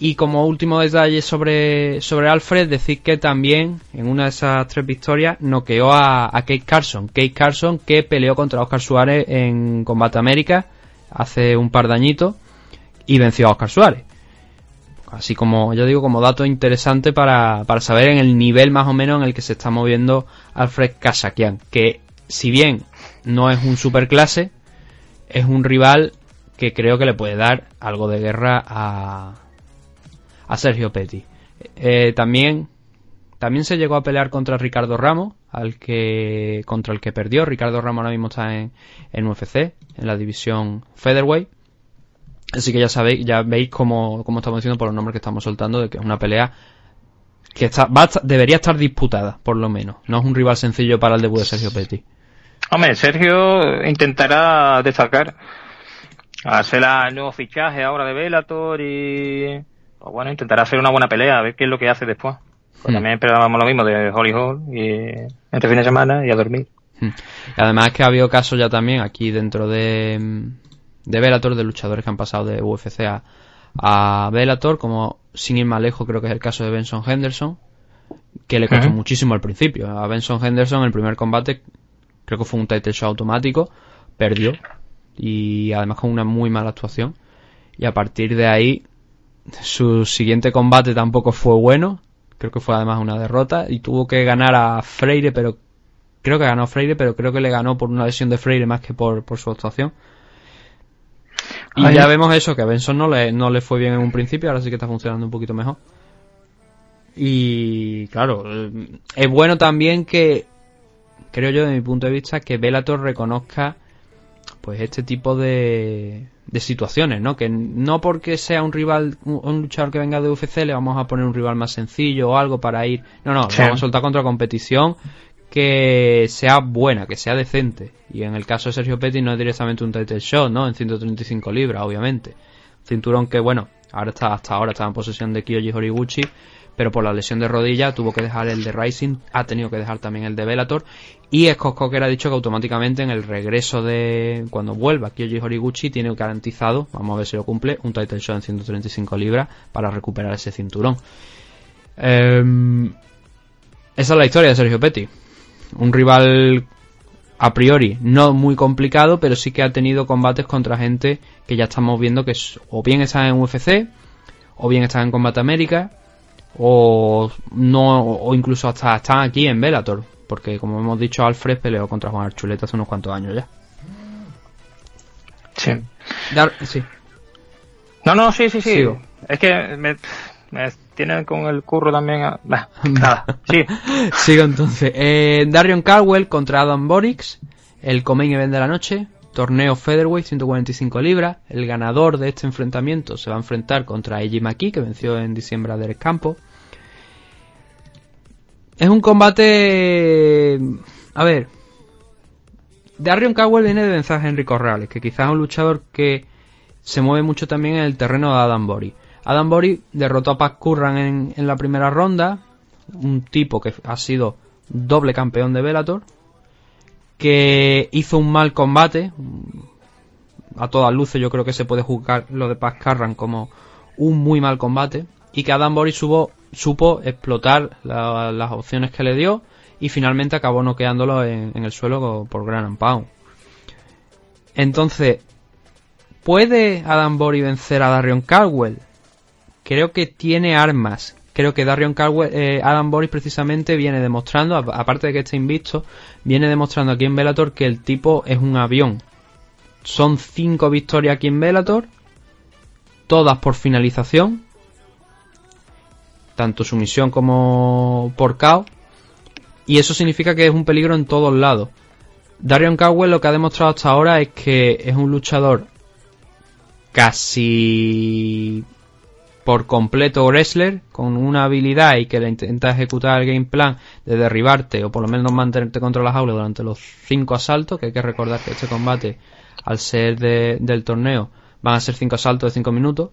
Y como último detalle sobre, sobre Alfred, decir que también en una de esas tres victorias noqueó a, a Kate Carson. Kate Carson que peleó contra Oscar Suárez en Combate América hace un par de añitos y venció a Oscar Suárez. Así como, ya digo, como dato interesante para, para saber en el nivel más o menos en el que se está moviendo Alfred Kasakian. Que si bien no es un superclase, es un rival que creo que le puede dar algo de guerra a, a Sergio Petty. Eh, también, también se llegó a pelear contra Ricardo Ramos, al que, contra el que perdió. Ricardo Ramos ahora mismo está en, en UFC, en la división Featherweight. Así que ya sabéis, ya veis cómo, cómo estamos diciendo por los nombres que estamos soltando, de que es una pelea que está, va debería estar disputada, por lo menos. No es un rival sencillo para el debut de Sergio Petty. Hombre, Sergio intentará destacar hacer el nuevo fichaje ahora de Velator y pues bueno, intentará hacer una buena pelea, a ver qué es lo que hace después. Pues también esperábamos lo mismo de Holly Hall y entre fin de semana y a dormir. Y además que ha habido casos ya también aquí dentro de, de Bellator, de luchadores que han pasado de UFC a, a Bellator, como sin ir más lejos creo que es el caso de Benson Henderson, que le costó muchísimo al principio. A Benson Henderson el primer combate creo que fue un title show automático, perdió y además con una muy mala actuación. Y a partir de ahí, su siguiente combate tampoco fue bueno. Creo que fue además una derrota. Y tuvo que ganar a Freire, pero creo que ganó Freire, pero creo que le ganó por una lesión de Freire más que por, por su actuación. Y ya vemos eso, que a Benson no le, no le fue bien en un principio, ahora sí que está funcionando un poquito mejor. Y claro, es bueno también que, creo yo, de mi punto de vista, que Bellator reconozca pues este tipo de, de situaciones, ¿no? Que no porque sea un rival, un luchador que venga de UFC, le vamos a poner un rival más sencillo o algo para ir. No, no, Sí. vamos a soltar contra competición que sea buena, que sea decente. Y en el caso de Sergio Petty no es directamente un title shot, ¿no? En 135 libras, obviamente. Cinturón que, bueno, ahora está, hasta ahora está en posesión de Kiyoshi Horiguchi, pero por la lesión de rodilla tuvo que dejar el de Rising, ha tenido que dejar también el de Bellator. Y Scott Coker ha dicho que automáticamente en el regreso de cuando vuelva Kyoji Horiguchi tiene garantizado, vamos a ver si lo cumple, un title shot en 135 libras para recuperar ese cinturón. Em, esa es la historia de Sergio Petty. Un rival a priori no muy complicado, pero sí que ha tenido combates contra gente que ya estamos viendo que es- o bien están en UFC, o bien están en Combate América, o no o incluso hasta están aquí en Bellator, porque como hemos dicho Alfred peleó contra Juan Archuleta hace unos cuantos años ya. Sí. Dar- sí. No, no, sí, sí, sí. Sigo. Es que me, me tienen con el curro también. a- Bah, [LAUGHS] nada, sí. [LAUGHS] Sigo entonces. Eh, Darion Caldwell contra Adam Borix, el Comain Event de la noche. Torneo Featherweight 145 libras. El ganador de este enfrentamiento se va a enfrentar contra Eiji Maki, que venció en diciembre a Derek Campo. Es un combate. A ver. Darion Caldwell viene de vencer a Henry Corrales, que quizás es un luchador que se mueve mucho también en el terreno de Adam Bori. Adam Bori derrotó a Pat Curran en, en la primera ronda, un tipo que ha sido doble campeón de Bellator, que hizo un mal combate. A todas luces yo creo que se puede juzgar lo de Pat Curran como un muy mal combate. Y que Adam Bori supo, supo explotar la- las opciones que le dio y finalmente acabó noqueándolo en, en el suelo por Gran Pound. Entonces, ¿puede Adam Bori vencer a Darion Caldwell? Creo que tiene armas. Creo que Darion Caldwell, eh, Adam Boris precisamente viene demostrando, aparte de que está invicto, viene demostrando aquí en Bellator que el tipo es un avión. Son cinco victorias aquí en Bellator, todas por finalización, tanto sumisión como por KO, y eso significa que es un peligro en todos lados. Darion Caldwell lo que ha demostrado hasta ahora es que es un luchador casi por completo wrestler con una habilidad y que le intenta ejecutar el game plan de derribarte o por lo menos mantenerte contra la jaula durante los cinco asaltos, que hay que recordar que este combate, al ser del torneo, van a ser cinco asaltos de cinco minutos.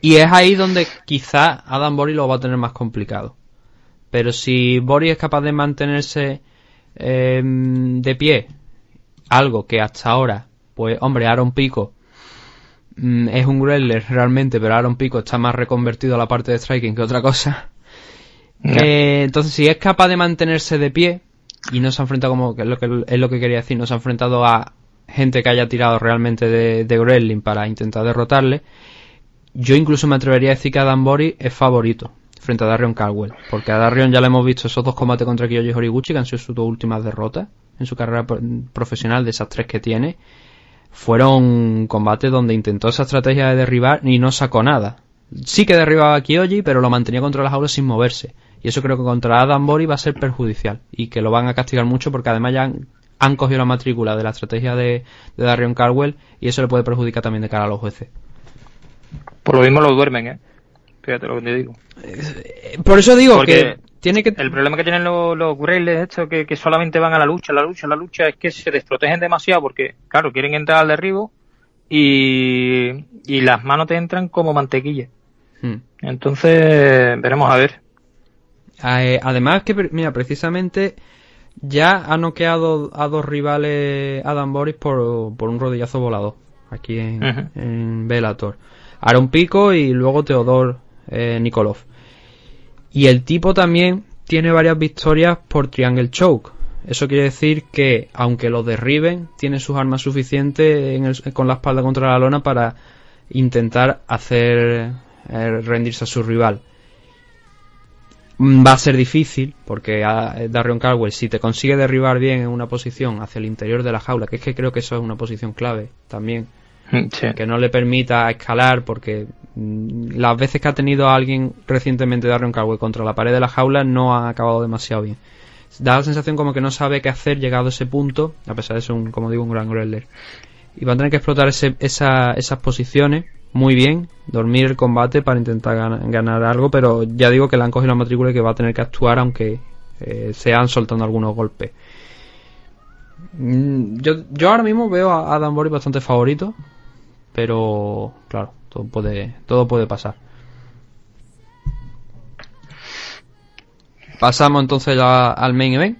Y es ahí donde quizá Adam Boris lo va a tener más complicado. Pero si Boris es capaz de mantenerse em, de pie, algo que hasta ahora, pues hombre, Aaron Pico Mm, es un Greller realmente, pero Aaron Pico está más reconvertido a la parte de striking que otra cosa. Eh, entonces, si es capaz de mantenerse de pie y no se ha enfrentado como que es lo que es lo que quería decir, no se ha enfrentado a gente que haya tirado realmente de, de para intentar derrotarle, yo incluso me atrevería a decir que Adam Bori es favorito frente a Darion Caldwell, porque a Darion ya le hemos visto esos dos combates contra Kiyoshi Horiguchi que han sido sus dos últimas derrotas en su carrera profesional de esas tres que tiene fueron combates donde intentó esa estrategia de derribar y no sacó nada. Sí que derribaba a Kyoji, pero lo mantenía contra las aulas sin moverse. Y eso creo que contra Adam Bori va a ser perjudicial. Y que lo van a castigar mucho porque además ya han, cogido la matrícula de la estrategia de, de Darion Carwell y eso le puede perjudicar también de cara a los jueces. Por lo mismo lo duermen, ¿eh? Fíjate lo que te digo. Eh, por eso digo que el problema que tienen los, los es esto, que, solamente van a la lucha, la lucha, la lucha, es que se desprotegen demasiado porque, claro, quieren entrar al derribo y, y las manos te entran como mantequilla. Hmm. Entonces, veremos a ver. Eh, además que, mira, precisamente ya ha noqueado a dos rivales Adam Boris por, un rodillazo volado aquí en, en Bellator. Aaron Pico y luego Teodor eh, Nikolov. Y el tipo también tiene varias victorias por Triangle Choke. Eso quiere decir que, aunque lo derriben, tiene sus armas suficientes con la espalda contra la lona para intentar hacer eh, rendirse a su rival. Mm, va a ser difícil porque a eh, Darion Caldwell, si te consigue derribar bien en una posición hacia el interior de la jaula, que es que creo que eso es una posición clave también, que no le permita escalar porque mm, las veces que ha tenido a alguien recientemente darle un Caldwell contra la pared de la jaula no ha acabado demasiado bien. Da la sensación como que no sabe qué hacer llegado a ese punto, a pesar de ser, un, como digo, un gran Greller. Y va a tener que explotar esas posiciones muy bien, dormir el combate para intentar ganar, algo, pero ya digo que le han cogido la matrícula y que va a tener que actuar aunque eh, sean soltando algunos golpes. Mm, yo, yo ahora mismo veo a Adam Boris bastante favorito pero claro, todo puede, todo puede pasar. Pasamos entonces al main event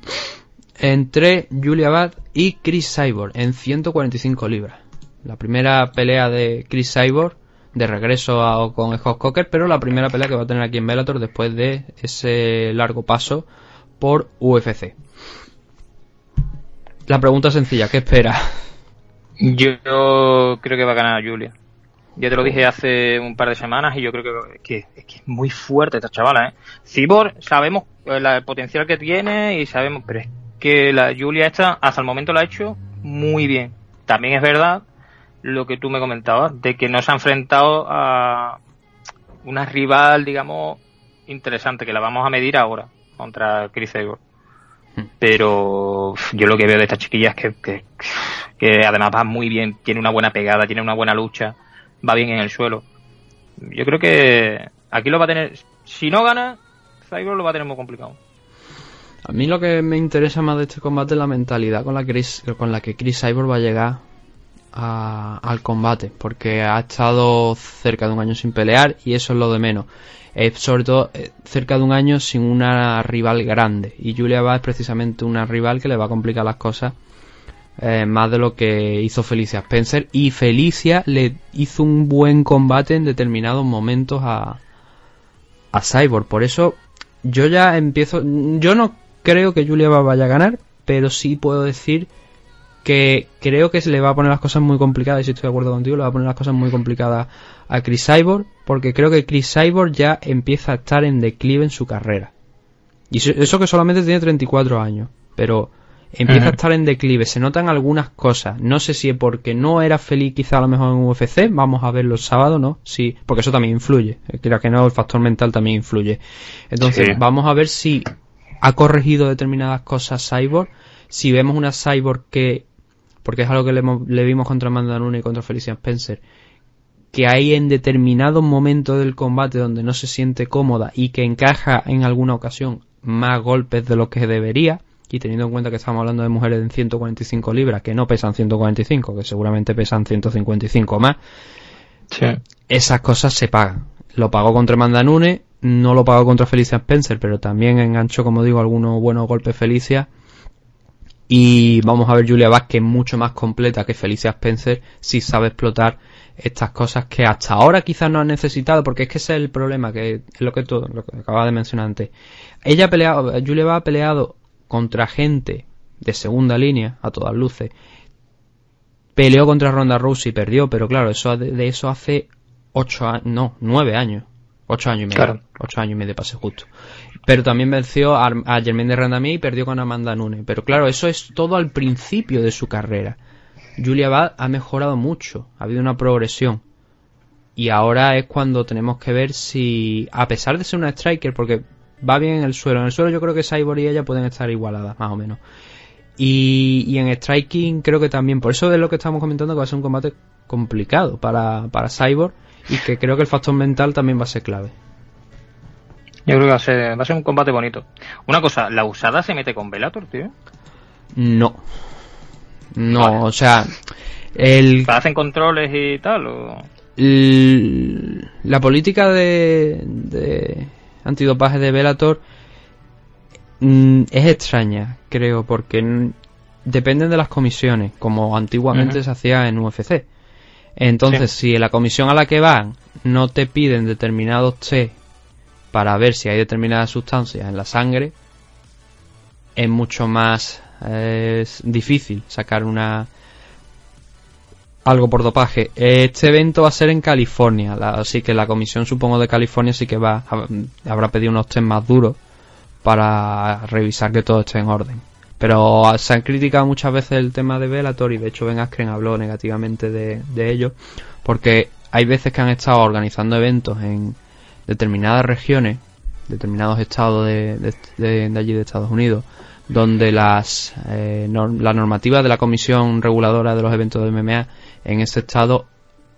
entre Julia Bad y Chris Cyborg en 145 libras. La primera pelea de Chris Cyborg de regreso a, con Scott Cocker, pero la primera pelea que va a tener aquí en Bellator después de ese largo paso por UFC. La pregunta sencilla, ¿qué espera? Yo creo que va a ganar Julia. Ya te lo dije hace un par de semanas y yo creo que, es, que es muy fuerte esta chavala, ¿eh? Cibor, sabemos el potencial que tiene y sabemos, pero es que la Julia esta hasta el momento la ha hecho muy bien. También es verdad lo que tú me comentabas, de que no se ha enfrentado a una rival, digamos, interesante, que la vamos a medir ahora contra Chris Evor. Hmm. Pero yo lo que veo de esta chiquilla es que que además va muy bien, tiene una buena pegada, tiene una buena lucha, va bien en el suelo. Yo creo que aquí lo va a tener, si no gana, Cyborg lo va a tener muy complicado. A mí lo que me interesa más de este combate es la mentalidad con la que Chris, con la que Chris Cyborg va a llegar al combate, porque ha estado cerca de un año sin pelear y eso es lo de menos. Es sobre todo eh, cerca de un año sin una rival grande y Julia va es precisamente una rival que le va a complicar las cosas eh, más de lo que hizo Felicia Spencer. Y Felicia le hizo un buen combate en determinados momentos a, a Cyborg. Por eso yo ya empiezo yo no creo que Julia vaya a ganar pero sí puedo decir que creo que se le va a poner las cosas muy complicadas y si estoy de acuerdo contigo le va a poner las cosas muy complicadas a Chris Cyborg porque creo que Chris Cyborg ya empieza a estar en declive en su carrera. Y eso que solamente tiene 34 años pero empieza a estar en declive, se notan algunas cosas. No sé si es porque no era feliz quizá a lo mejor en UFC, vamos a verlo el sábado, ¿no? Sí, porque eso también influye. Creo que no, el factor mental también influye. Entonces, vamos a ver si ha corregido determinadas cosas Cyborg, si vemos una Cyborg que, porque es algo que le, vimos contra Amanda Nunes y contra Felicia Spencer, que hay en determinados momentos del combate donde no se siente cómoda y que encaja en alguna ocasión más golpes de lo que debería, y teniendo en cuenta que estamos hablando de mujeres en 145 libras que no pesan 145, que seguramente pesan 155 más, esas cosas se pagan. Lo pagó contra Amanda Nunes, no lo pagó contra Felicia Spencer, pero también enganchó, como digo, algunos buenos golpes Felicia. Y vamos a ver Julia Vázquez mucho más completa que Felicia Spencer si sabe explotar estas cosas que hasta ahora quizás no ha necesitado, porque es que ese es el problema, que es lo que, todo, lo que acababa de mencionar antes. Ella ha peleado, Julia ha peleado contra gente de segunda línea, a todas luces. Peleó contra Ronda Rousey y perdió, pero claro, eso de, eso hace ocho no, nueve años. Ocho años y medio. Ocho años y medio pase justo. Pero también venció a, a de Randamie y perdió con Amanda Nunes. Pero claro, eso es todo al principio de su carrera. Julia Bad ha mejorado mucho, ha habido una progresión. Y ahora es cuando tenemos que ver si, a pesar de ser una striker, porque va bien en el suelo, en el suelo yo creo que Cyborg y ella pueden estar igualadas, más o menos. Y, en striking creo que también, por eso es lo que estamos comentando, que va a ser un combate complicado para, para Cyborg y que creo que el factor mental también va a ser clave. Yo creo que va a ser, va a ser un combate bonito. Una cosa, ¿la usada se mete con Velator, tío? No. No, o sea, el... ¿Hacen controles y tal? O... La política de, de antidopaje de Velator mm, es extraña, creo, porque dependen de las comisiones, como antiguamente se hacía en UFC. Entonces, si la comisión a la que van no te piden determinados test para ver si hay determinadas sustancias en la sangre, es mucho más es difícil sacar una algo por dopaje. Este evento va a ser en California, así que la comisión supongo de California sí que va habrá pedido unos test más duros para revisar que todo esté en orden. Pero se han criticado muchas veces el tema de Bellator y de hecho Ben Askren habló negativamente de, ello porque hay veces que han estado organizando eventos en determinadas regiones, determinados estados de, de allí de Estados Unidos donde las eh, la normativa de la Comisión Reguladora de los Eventos de MMA en ese estado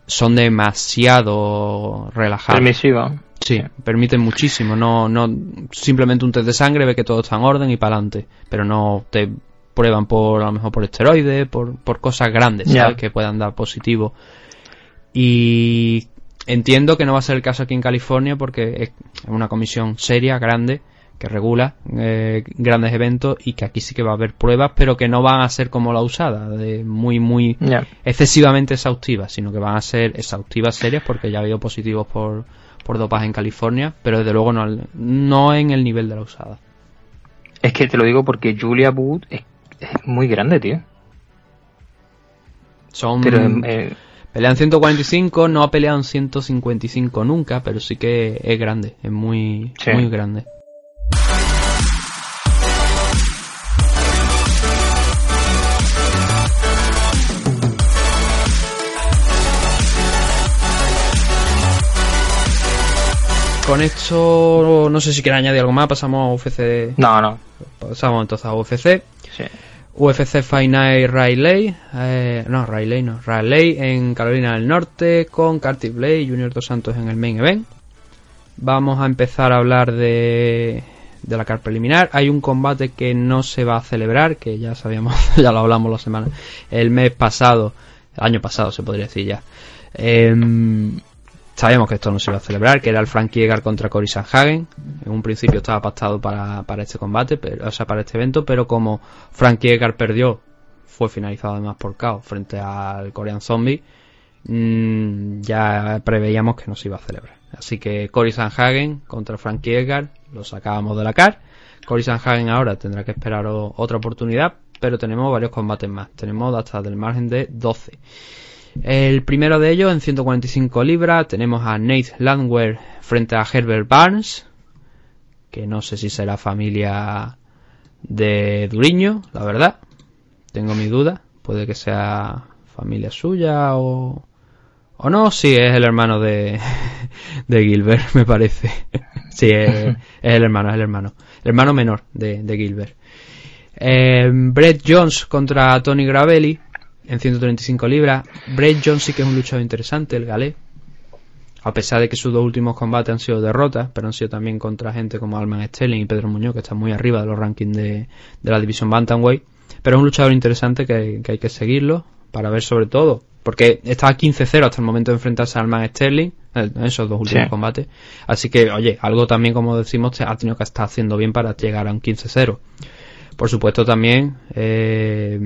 son demasiado relajadas. Permisiva. Sí, permiten muchísimo. No, no simplemente un test de sangre ve que todo está en orden y para adelante, pero no te prueban por a lo mejor por esteroides, por, por cosas grandes, ¿sabes? Que puedan dar positivo. Y entiendo que no va a ser el caso aquí en California porque es una comisión seria, grande que regula eh, grandes eventos y que aquí sí que va a haber pruebas, pero que no van a ser como la usada, de muy, muy excesivamente exhaustivas, sino que van a ser exhaustivas serias porque ya ha habido positivos por, por dopaje en California, pero desde luego no, no en el nivel de la usada. Es que te lo digo porque Julia Wood es, muy grande, tío. Son... Eh, pelean 145, no ha peleado en 155 nunca, pero sí que es grande, es muy, muy grande. Con esto, no sé si quiere añadir algo más. Pasamos a UFC. No, no. Pasamos entonces a UFC. Sí. UFC Fight Night Riley. Eh, no, Riley no. Riley en Carolina del Norte con Carty Blade y Junior Dos Santos en el main event. Vamos a empezar a hablar de, de la carta preliminar. Hay un combate que no se va a celebrar, que ya sabíamos, [LAUGHS] ya lo hablamos la semana, el mes pasado, el año pasado se podría decir ya. Eh, Sabíamos que esto no se iba a celebrar, que era el Frank Yeager contra Cory Sanhagen. En un principio estaba pactado para, este combate, pero, o sea, para este evento, pero como Frank Yeager perdió, fue finalizado además por KO frente al Korean Zombie, mm, ya preveíamos que no se iba a celebrar. Así que Cory Sanhagen contra Frank Yeager lo sacábamos de la CAR. Cory Sanhagen ahora tendrá que esperar otra oportunidad, pero tenemos varios combates más. Tenemos hasta del margen de 12. El primero de ellos en 145 libras tenemos a Nate Landwehr frente a Herbert Barnes, que no sé si será familia de Duriño, la verdad. Tengo mi duda. Puede que sea familia suya o, o no. Sí, es el hermano de, [LAUGHS] de Gilbert, me parece. [LAUGHS] sí, es, el hermano, es el hermano. El hermano menor de, Gilbert. Eh, Brett Jones contra Tony Gravelli en 135 libras. Brett Jones sí que es un luchador interesante, el galé. a pesar de que sus dos últimos combates han sido derrotas, pero han sido también contra gente como Alman Sterling y Pedro Muñoz, que están muy arriba de los rankings de, de la división Bantamweight. Pero es un luchador interesante que, que hay que seguirlo para ver sobre todo, porque estaba 15-0 hasta el momento de enfrentarse a Alman Sterling, eh, en esos dos últimos Sí. combates. Así que, oye, algo también, como decimos, ha tenido que estar haciendo bien para llegar a un 15-0. Por supuesto también, eh,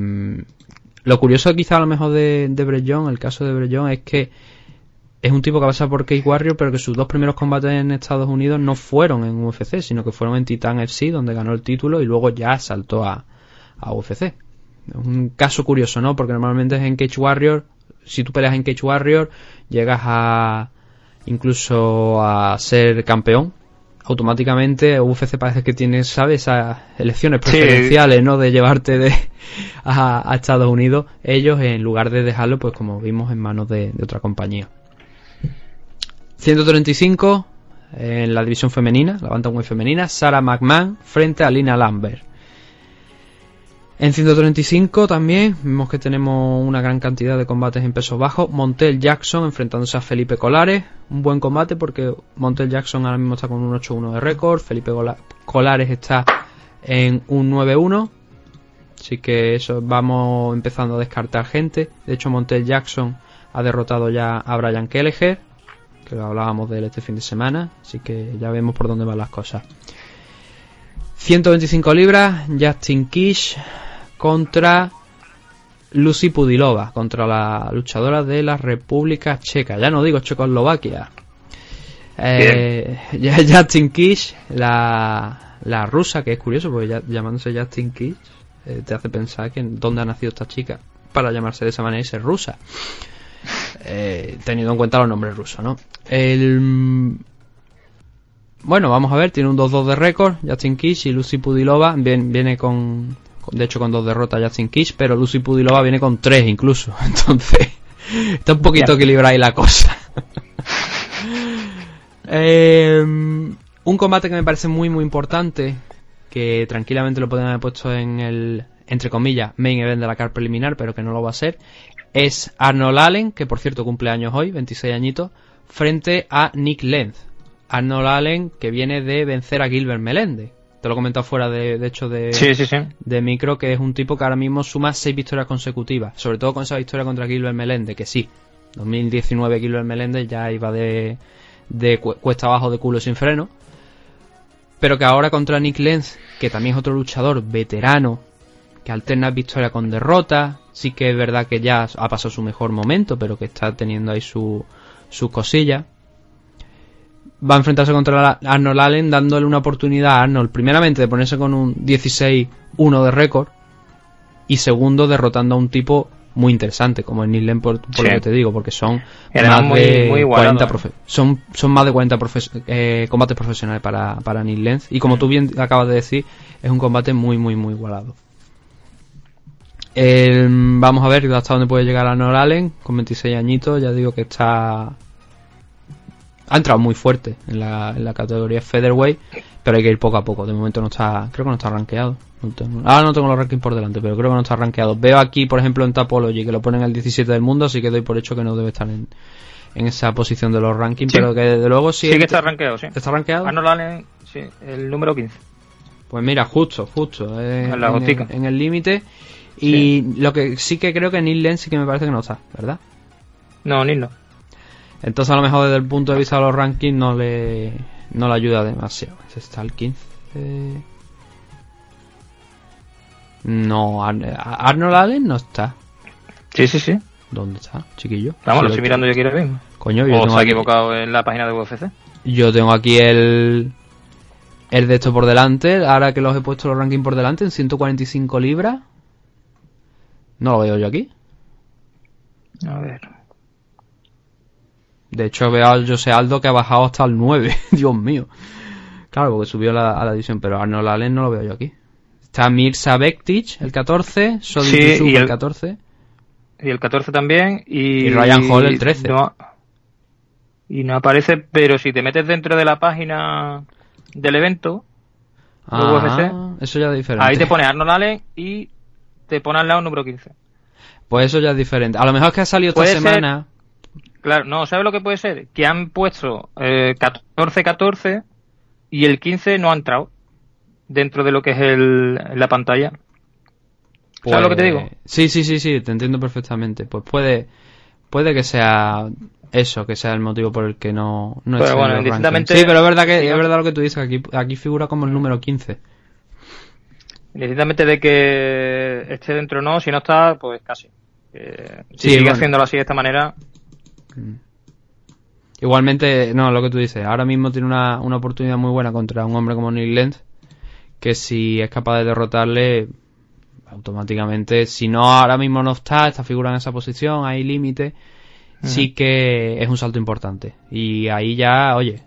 lo curioso quizá a lo mejor de, de el caso de Young, es que es un tipo que pasa por Cage Warrior, pero que sus dos primeros combates en Estados Unidos no fueron en UFC, sino que fueron en Titan FC, donde ganó el título y luego ya saltó a, a UFC. Un caso curioso, ¿no? Porque normalmente es en Cage Warrior, si tú peleas en Cage Warrior, llegas a incluso a ser campeón. Automáticamente UFC parece que tiene, ¿sabes? Esas elecciones Sí. preferenciales, ¿no? De llevarte de, a, a Estados Unidos. Ellos, en lugar de dejarlo, pues como vimos, en manos de, de otra compañía. 135 en la división femenina, la bantamweight femenina, Sarah McMahon frente a Lina Lambert. En 135 también vemos que tenemos una gran cantidad de combates en pesos bajos. Montel Jackson enfrentándose a Felipe Colares. Un buen combate porque Montel Jackson ahora mismo está con un 8-1 de récord. Felipe Colares está en un 9-1. Así que eso vamos empezando a descartar gente. De hecho, Montel Jackson ha derrotado ya a Brian Kelleher, que lo hablábamos de él este fin de semana. Así que ya vemos por dónde van las cosas. 125 libras, Justin Kish contra Lucy Pudilova, contra la luchadora de la República Checa. Ya no digo Checoslovaquia. Eh, [LAUGHS] Justin Kish, la, la rusa, que es curioso, porque ya, llamándose Justin Kish eh, te hace pensar que dónde ha nacido esta chica para llamarse de esa manera y ser rusa. Eh, teniendo en cuenta los nombres rusos, ¿no? El, bueno, vamos a ver, tiene un 2-2 de récord, Justin Kish y Lucy Pudilova bien- viene con- de hecho con dos derrotas Justin Kish, pero Lucy Pudilova viene con tres incluso, [LAUGHS] entonces está un poquito Ya. equilibrada ahí la cosa. [LAUGHS] Eh, un combate que me parece muy muy importante, que tranquilamente lo pueden haber puesto en el, entre comillas, main event de la car preliminar, pero que no lo va a ser, es Arnold Allen, que por cierto cumple años hoy, 26 añitos, frente a Nick Lenz. Arnold Allen que viene de vencer a Gilbert Melende. Te lo he comentado fuera de, de hecho de, Sí, sí, sí. de micro, que es un tipo que ahora mismo suma seis victorias consecutivas, sobre todo con esa victoria contra Gilbert Melende, que sí, 2019 Gilbert Melende ya iba de, de cu- cuesta abajo de culo sin freno, pero que ahora contra Nick Lenz, que también es otro luchador veterano, que alterna victoria con derrota, sí que es verdad que ya ha pasado su mejor momento, pero que está teniendo ahí su, sus cosillas. Va a enfrentarse contra Arnold Allen dándole una oportunidad a Arnold, primeramente de ponerse con un 16-1 de récord y segundo derrotando a un tipo muy interesante como es Neil Lenz, por, por Sí. lo que te digo, porque son más muy- de muy igualado, 40 ¿eh? profe- son, son más de 40 profe- eh, combates profesionales para, para Neil Lenz y como tú bien acabas de decir es un combate muy muy muy igualado vamos a ver hasta dónde puede llegar Arnold Allen con 26 añitos. Ya digo que está. Ha entrado muy fuerte en la, en la categoría Featherweight, pero hay que ir poco a poco. De momento no está. Creo que no está rankeado. No tengo- ahora no tengo los rankings por delante, pero creo que no está rankeado. Veo aquí, por ejemplo, en Tapology que lo ponen el 17 del mundo, así que doy por hecho que no debe estar en, en esa posición de los rankings, Sí. pero que desde luego sí. Sí que está rankeado, sí. ¿Está rankeado? Arnold Allen, sí, el número 15. Pues mira, justo, justo. eh, En la en, el, en el límite. Y lo que sí que creo que Neil Lenz sí que me parece que no está, ¿verdad? No, ni no. Entonces a lo mejor desde el punto de vista de los rankings no le, no le ayuda demasiado. Ese está el 15. No, Ar- Arnold Allen no está. Sí, sí, sí. ¿Dónde está, chiquillo? Vamos, lo estoy mirando yo aquí ahora mismo. Coño, yo O se ha aquí, equivocado en la página de UFC. yo tengo aquí el, el de esto por delante. Ahora que los he puesto los rankings por delante en 145 libras. No lo veo yo aquí. A ver. De hecho, veo a José Aldo que ha bajado hasta el 9. [LAUGHS] Dios mío. Claro, porque subió la- a la división, pero Arnold Allen no lo veo yo aquí. Está Mirza Bektic, el 14. Sodi Sí, y el el- 14. Y el 14 también. Y, Y Ryan Hall, el 13. No, y no aparece, pero si te metes dentro de la página del evento, Ah, UFC. eso ya es diferente. ahí te pone Arnold Allen y te pone al lado el número 15. Pues eso ya es diferente. A lo mejor es que ha salido esta ser- semana. Claro, no, ¿sabes lo que puede ser? Que han puesto 14-14 eh, y el 15 no ha entrado dentro de lo que es el, la pantalla. ¿Sabes lo que te digo? Pues, sí, sí, sí, sí, te entiendo perfectamente. Pues puede, puede que sea eso, que sea el motivo por el que no, no pero bueno, Sí, pero es verdad que es verdad lo que tú dices, aquí, aquí figura como el número 15. Indistintamente de que esté dentro o no, si no está, pues casi. si sigue haciéndolo así de esta manera. Mm. Igualmente, no, lo que tú dices, ahora mismo tiene una, una oportunidad muy buena contra un hombre como Neil Lenz, que si es capaz de derrotarle, automáticamente, si no ahora mismo no está, esta figura en esa posición, hay límite, sí que es un salto importante. Y ahí ya, oye,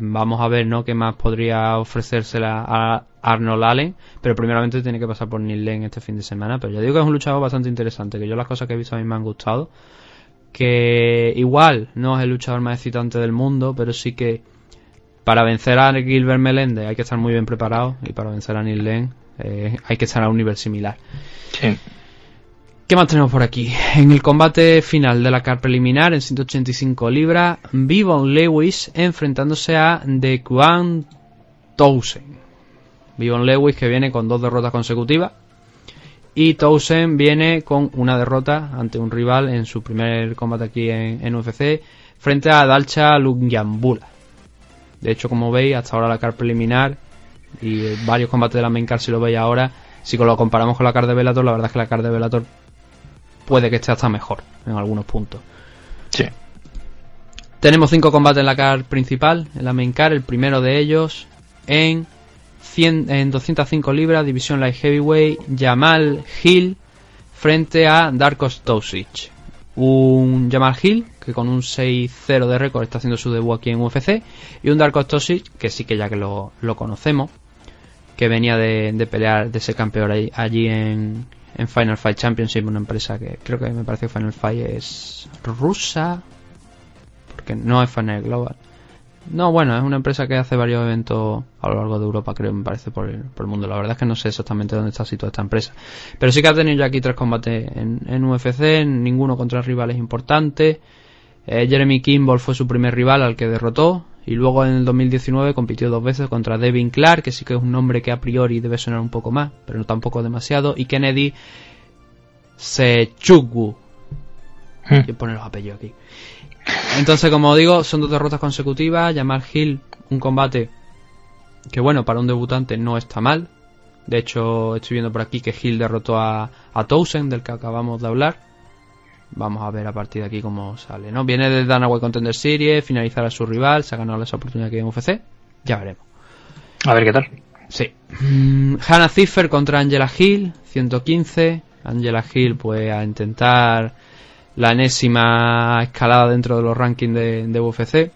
vamos a ver, ¿no? Qué más podría ofrecérsela a Arnold Allen, pero primeramente tiene que pasar por Neil Lane este fin de semana. Pero ya digo que es un luchador bastante interesante, que yo las cosas que he visto a mí me han gustado. Que igual no es el luchador más excitante del mundo, pero sí que para vencer a Gilbert Melende hay que estar muy bien preparado y para vencer a Neil Lane eh, hay que estar a un nivel similar. Sí. ¿Qué más tenemos por aquí? En el combate final de la car preliminar en 185 libras, Vivon Lewis enfrentándose a The Quan Towson. Vivon Lewis que viene con dos derrotas consecutivas y Towson viene con una derrota ante un rival en su primer combate aquí en, UFC frente a Dalcha Lungyambula. De hecho, como veis, hasta ahora la car preliminar y varios combates de la main card si lo veis ahora, si lo comparamos con la car de Bellator, la verdad es que la car de Bellator puede que esté hasta mejor en algunos puntos. Sí. Tenemos cinco combates en la car principal, en la main car, el primero de ellos en, 100, en 205 libras, división light heavyweight, Jamal Hill frente a Darkos Tosic. Un Jamal Hill que con un 6-0 de récord está haciendo su debut aquí en UFC y un Darkos Tosic que sí que ya que lo, conocemos que venía de, de, pelear de ser campeón allí en, en Final Fight Championship, una empresa que creo que me parece que Final Fight es rusa, porque no es Final Global. No, bueno, es una empresa que hace varios eventos a lo largo de Europa, creo, me parece, por el, mundo. La verdad es que no sé exactamente dónde está situada esta empresa. Pero sí que ha tenido ya aquí tres combates en, en UFC, ninguno contra rivales importantes. Eh, Jeremy Kimball fue su primer rival al que derrotó. Y luego en el 2019 compitió dos veces contra Devin Clark, que sí que es un nombre que a priori debe sonar un poco más, pero no tampoco demasiado. Y Kennedy Sechugwu. Hmm. que pone los apellidos aquí. Entonces, como digo, son dos derrotas consecutivas. Jamal Hill, un combate que, bueno, para un debutante no está mal. De hecho, estoy viendo por aquí que Hill derrotó a, a Towson, del que acabamos de hablar. Vamos a ver a partir de aquí cómo sale, ¿no? Viene de Danaway Contender Series, finalizar a su rival, se ha ganado esa oportunidad aquí en UFC. Ya veremos. A ver qué tal. Sí. Mm, Hannah Ziffer contra Angela Hill, 115. Angela Hill, pues a intentar la enésima escalada dentro de los rankings de, UFC.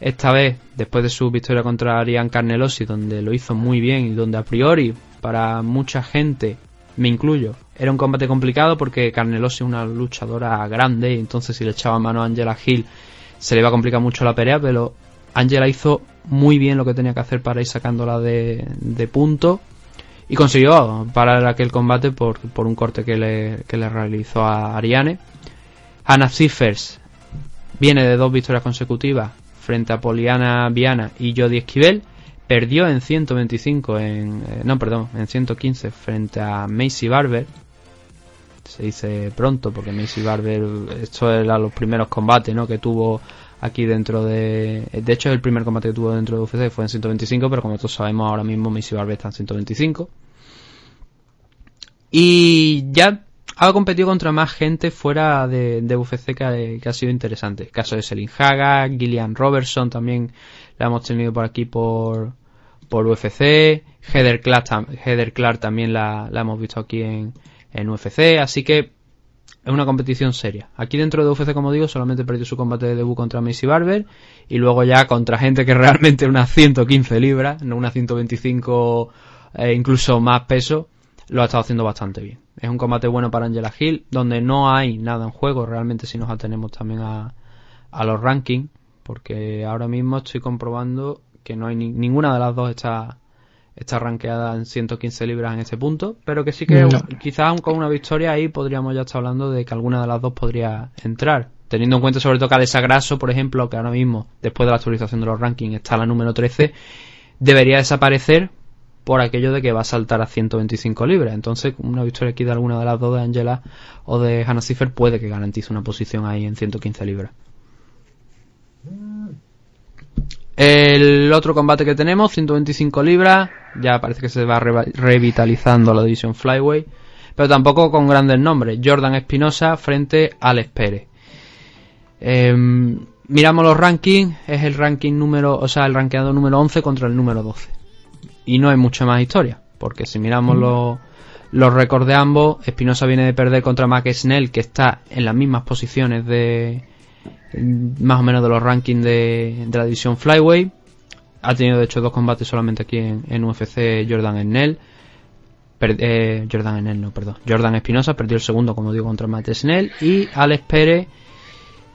Esta vez, después de su victoria contra Ariane Carnelosi, donde lo hizo muy bien y donde a priori, para mucha gente, me incluyo, era un combate complicado porque Carnelosi es una luchadora grande y entonces si le echaba mano a Angela Hill se le iba a complicar mucho la pelea, pero Angela hizo muy bien lo que tenía que hacer para ir sacándola de punto y consiguió parar aquel combate por, por un corte que le, que le realizó a Ariane. Hannah Ziffers viene de dos victorias consecutivas frente a Poliana Viana y Jodie Esquivel perdió en 125 en eh, no perdón en 115 frente a Macy Barber se dice pronto, porque Macy Barber, esto era los primeros combates ¿no? que tuvo aquí dentro de... De hecho, el primer combate que tuvo dentro de UFC fue en 125, pero como todos sabemos, ahora mismo Macy Barber está en 125. Y ya ha competido contra más gente fuera de, de UFC que ha, sido interesante. El caso de Selin Haga, Gillian Robertson también la hemos tenido por aquí por, por UFC. Heather Clark, Heather Clark también la, la hemos visto aquí en, en UFC, así que es una competición seria. Aquí dentro de UFC, como digo, solamente perdió su combate de debut contra Macy Barber y luego ya contra gente que [LAUGHS] realmente unas 115 libras, no unas 125 e incluso más peso, lo ha estado haciendo bastante bien. Es un combate bueno para Angela Hill, donde no hay nada en juego realmente si nos atenemos también a, a los rankings, porque ahora mismo estoy comprobando que no hay ninguna de las dos está está rankeada en 115 libras en ese punto, pero que sí que quizás con una victoria ahí podríamos ya estar hablando de que alguna de las dos podría entrar. teniendo en cuenta sobre todo que Alexa Grasso, por ejemplo, que ahora mismo, después de la actualización de los rankings, está la número 13, debería desaparecer por aquello de que va a saltar a 125 libras. Entonces, una victoria aquí de alguna de las dos de Angela o de Hannah Cipher puede que garantice una posición ahí en 115 libras. El otro combate que tenemos, 125 libras, ya parece que se va revitalizando la división Flyway, pero tampoco con grandes nombres. Jordan Espinosa frente a Alex Pérez. Em, miramos los rankings, es el ranking número, o sea, el rankeado número 11 contra el número 12. Y no hay mucha más historia, porque si miramos los, los récords de ambos, Espinosa viene de perder contra Mac Snell, que está en las mismas posiciones de, más o menos de los rankings de, la división Flyway. Ha tenido de hecho dos combates solamente aquí en, UFC Jordan Snell. Eh, Jordan Snell, no, perdón. Jordan Espinosa perdió el segundo, como digo, contra Matt Snell. Y Alex Pérez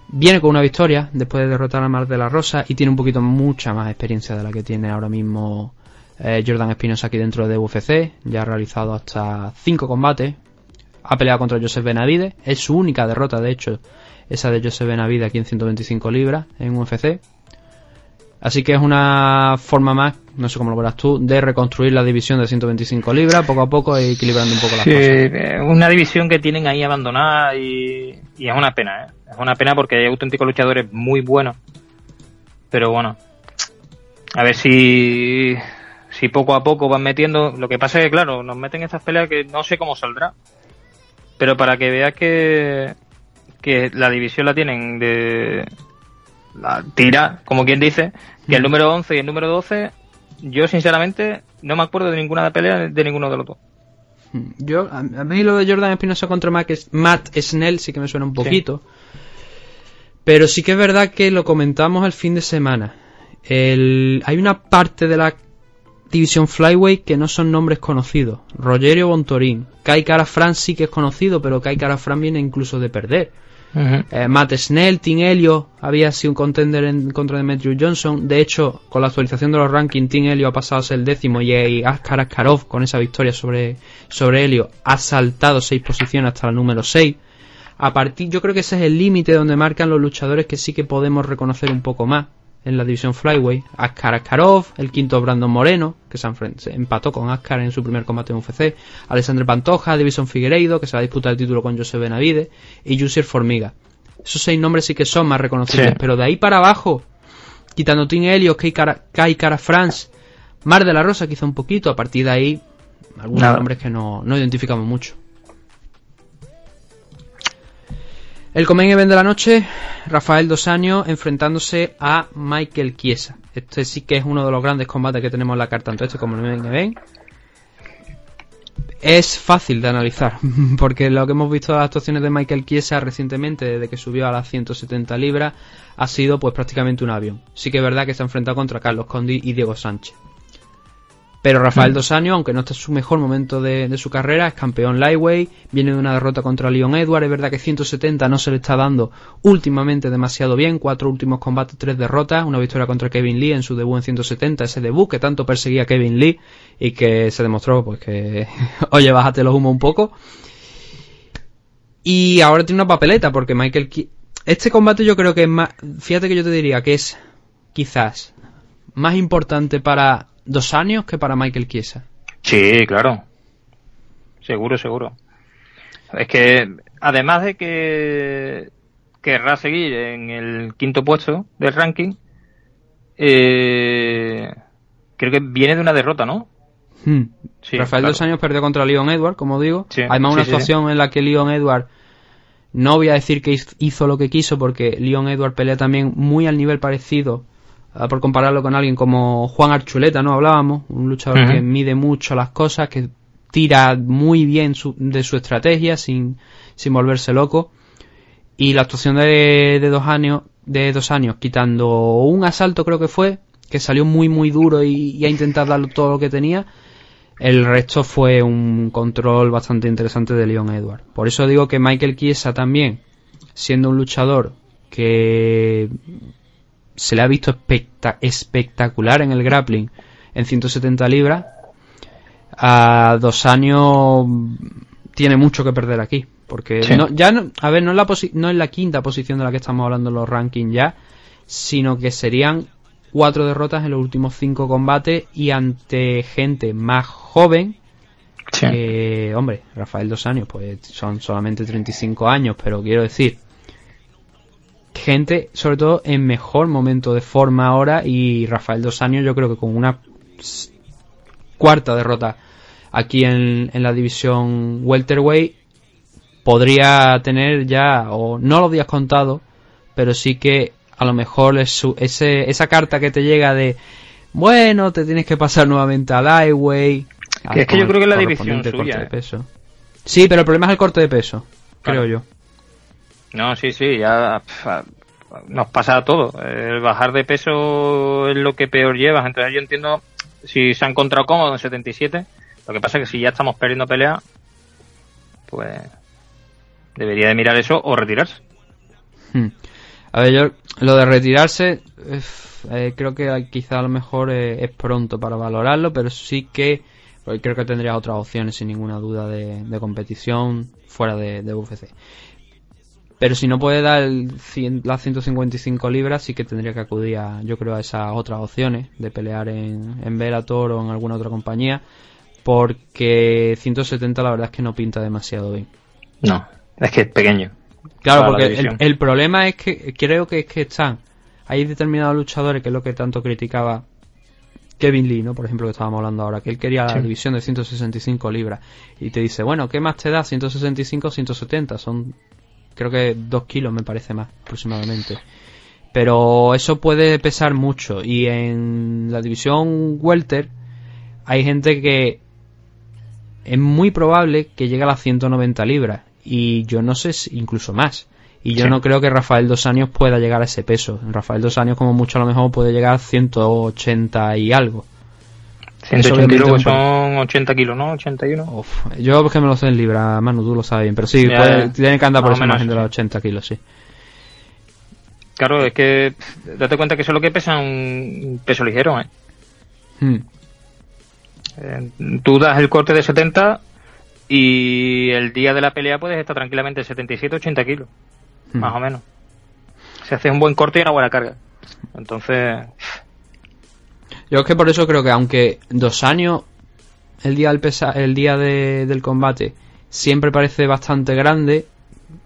viene con una victoria después de derrotar a Mar de la Rosa y tiene un poquito mucha más experiencia de la que tiene ahora mismo eh, Jordan Espinosa aquí dentro de UFC. Ya ha realizado hasta cinco combates. Ha peleado contra Joseph Benavides. Es su única derrota, de hecho, esa de Joseph Benavides aquí en 125 libras en UFC. Así que es una forma más, no sé cómo lo verás tú, de reconstruir la división de 125 libras poco a poco e equilibrando un poco las cosas. Eh, una división que tienen ahí abandonada y, es una pena, ¿eh? Es una pena porque hay auténticos luchadores muy buenos. Pero bueno, a ver si, si poco a poco van metiendo. Lo que pasa es que, claro, nos meten estas peleas que no sé cómo saldrá. Pero para que veas que, que la división la tienen de tira, como quien dice, que el mm. número 11 y el número 12, yo sinceramente no me acuerdo de ninguna pelea de ninguno de los dos. Mm. Yo, a mí lo de Jordan Espinosa contra Matt Snell sí que me suena un poquito. Pero sí que es verdad que lo comentamos el fin de semana. El, hay una parte de la división Flyway que no son nombres conocidos. Rogerio Bontorín. Kai Cara Fran sí que es conocido, pero Kai Cara Fran viene incluso de perder. Eh, Matt Snell, Tim Elio había sido un contender en contra de Matthew Johnson. De hecho, con la actualización de los rankings, Tim Elio ha pasado a ser el décimo y Askar Askarov, con esa victoria sobre, sobre Helio, ha saltado seis posiciones hasta el número 6. A partir, yo creo que ese es el límite donde marcan los luchadores que sí que podemos reconocer un poco más en la división Flyway. Askar Askarov, el quinto Brandon Moreno, que se, empató con Askar en su primer combate en UFC. Alexandre Pantoja, Divison Figueiredo, que se va a disputar el título con José Benavide. Y Jussier Formiga. Esos seis nombres sí que son más reconocibles. Pero de ahí para abajo, quitando Tim Helios, Kai Cara, Kai Cara France, Mar de la Rosa quizá un poquito. A partir de ahí, algunos nombres que no, no identificamos mucho. El Comen Event de la noche, Rafael Dos Años enfrentándose a Michael Chiesa. Este sí que es uno de los grandes combates que tenemos en la carta, tanto este como el Main Event. Es fácil de analizar, [LAUGHS] porque lo que hemos visto de las actuaciones de Michael Chiesa recientemente, desde que subió a las 170 libras, ha sido pues prácticamente un avión. Sí que es verdad que se ha enfrentado contra Carlos Condi y Diego Sánchez. Pero Rafael mm. Dos Años, aunque no está en su mejor momento de, su carrera, es campeón lightweight, viene de una derrota contra Leon Edward, es verdad que 170 no se le está dando últimamente demasiado bien, cuatro últimos combates, tres derrotas, una victoria contra Kevin Lee en su debut en 170, ese debut que tanto perseguía Kevin Lee y que se demostró pues que, [LAUGHS] oye, bájate los humos un poco. Y ahora tiene una papeleta porque Michael... Este combate yo creo que es más... Fíjate que yo te diría que es quizás más importante para dos años que para Michael Chiesa. Sí, claro. Seguro, seguro. Es que además de que querrá seguir en el quinto puesto del ranking, eh, creo que viene de una derrota, ¿no? Hmm. Rafael dos años perdió contra Leon Edward, como digo. Además, una situación en la que Leon Edward no voy a decir que hizo lo que quiso porque Leon Edward pelea también muy al nivel parecido por compararlo con alguien como Juan Archuleta, ¿no? Hablábamos, un luchador que mide mucho las cosas, que tira muy bien de su estrategia sin, sin volverse loco. Y la actuación de, dos años, de dos años, quitando un asalto creo que fue, que salió muy muy duro y, y a intentar dar todo lo que tenía. El resto fue un control bastante interesante de Leon Edward. Por eso digo que Michael Chiesa también, siendo un luchador que se le ha visto espectacular en el grappling en 170 libras. A dos años tiene mucho que perder aquí. Porque no, ya no, a ver, no es, la no es la quinta posición de la que estamos hablando en los rankings ya, sino que serían cuatro derrotas en los últimos cinco combates y ante gente más joven. Que, hombre, Rafael Dos Años, pues son solamente 35 años, pero quiero decir, gente, sobre todo en mejor momento de forma ahora, y Rafael Dos Años, yo creo que con una cuarta derrota aquí en, en la división welterweight podría tener ya, o no los días contados, pero sí que a lo mejor es ese, esa carta que te llega de, bueno, te tienes que pasar nuevamente al highway. es que yo creo que es la división suya. De ¿eh? peso. Sí, pero el problema es el corte de peso, creo yo. No, sí, sí, ya nos pasa a todo. El bajar de peso es lo que peor llevas. Entonces yo entiendo si se ha encontrado cómodo en 77. Lo que pasa es que si ya estamos perdiendo pelea, pues debería de mirar eso o retirarse. Hmm. A ver, yo lo de retirarse eh, creo que quizá a lo mejor eh, es pronto para valorarlo, pero sí que creo que tendría otras opciones sin ninguna duda de, competición fuera de, UFC. Pero si no puede dar las 155 libras, sí que tendría que acudir a, yo creo, a esas otras opciones de pelear en, en Bellator o en alguna otra compañía, porque 170 la verdad es que no pinta demasiado bien. No, es que es pequeño. Claro, porque el, problema es que creo que es que están. Hay determinados luchadores, que es lo que tanto criticaba Kevin Lee, ¿no? Por ejemplo, que estábamos hablando ahora, que él quería la división de 165 libras. Y te dice, bueno, ¿qué más te da? 165, 170. Son, creo que 2 kilos me parece más, aproximadamente. Pero eso puede pesar mucho. Y en la división Welter hay gente que es muy probable que llegue a las 190 libras y yo no sé si incluso más. Y yo no creo que Rafael Dos Años pueda llegar a ese peso. Rafael Dos Años como mucho a lo mejor puede llegar a 180 y algo. 180 kilos son 80 kilos, ¿no? 81. Uf, yo es que me lo sé en libra, Manu, tú lo sabes bien. Pero sí, tiene que andar por esa imagen de los 80 kilos, sí. Claro, es que date cuenta que eso es lo que pesa un peso ligero, ¿eh? Hmm. ¿eh? Tú das el corte de 70 y el día de la pelea puedes estar tranquilamente 77-80 kilos, hmm. más o menos. Se hace un buen corte y una buena carga. Entonces. Yo es que por eso creo que aunque dos años el día del, pesa el día del combate siempre parece bastante grande,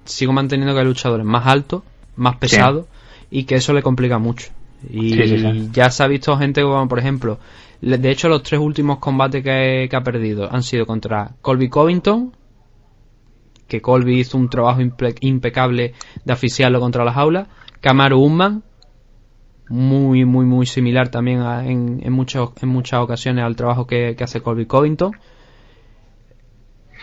sigo manteniendo que hay luchadores más altos, más pesados y que eso le complica mucho. Y ya se ha visto gente como, por ejemplo, de hecho, los tres últimos combates que, ha perdido han sido contra Colby Covington, que Colby hizo un trabajo impecable de oficiarlo contra las aulas, Kamaru Usman, muy, muy, muy similar también en, en, en muchas ocasiones al trabajo que, hace Colby Covington.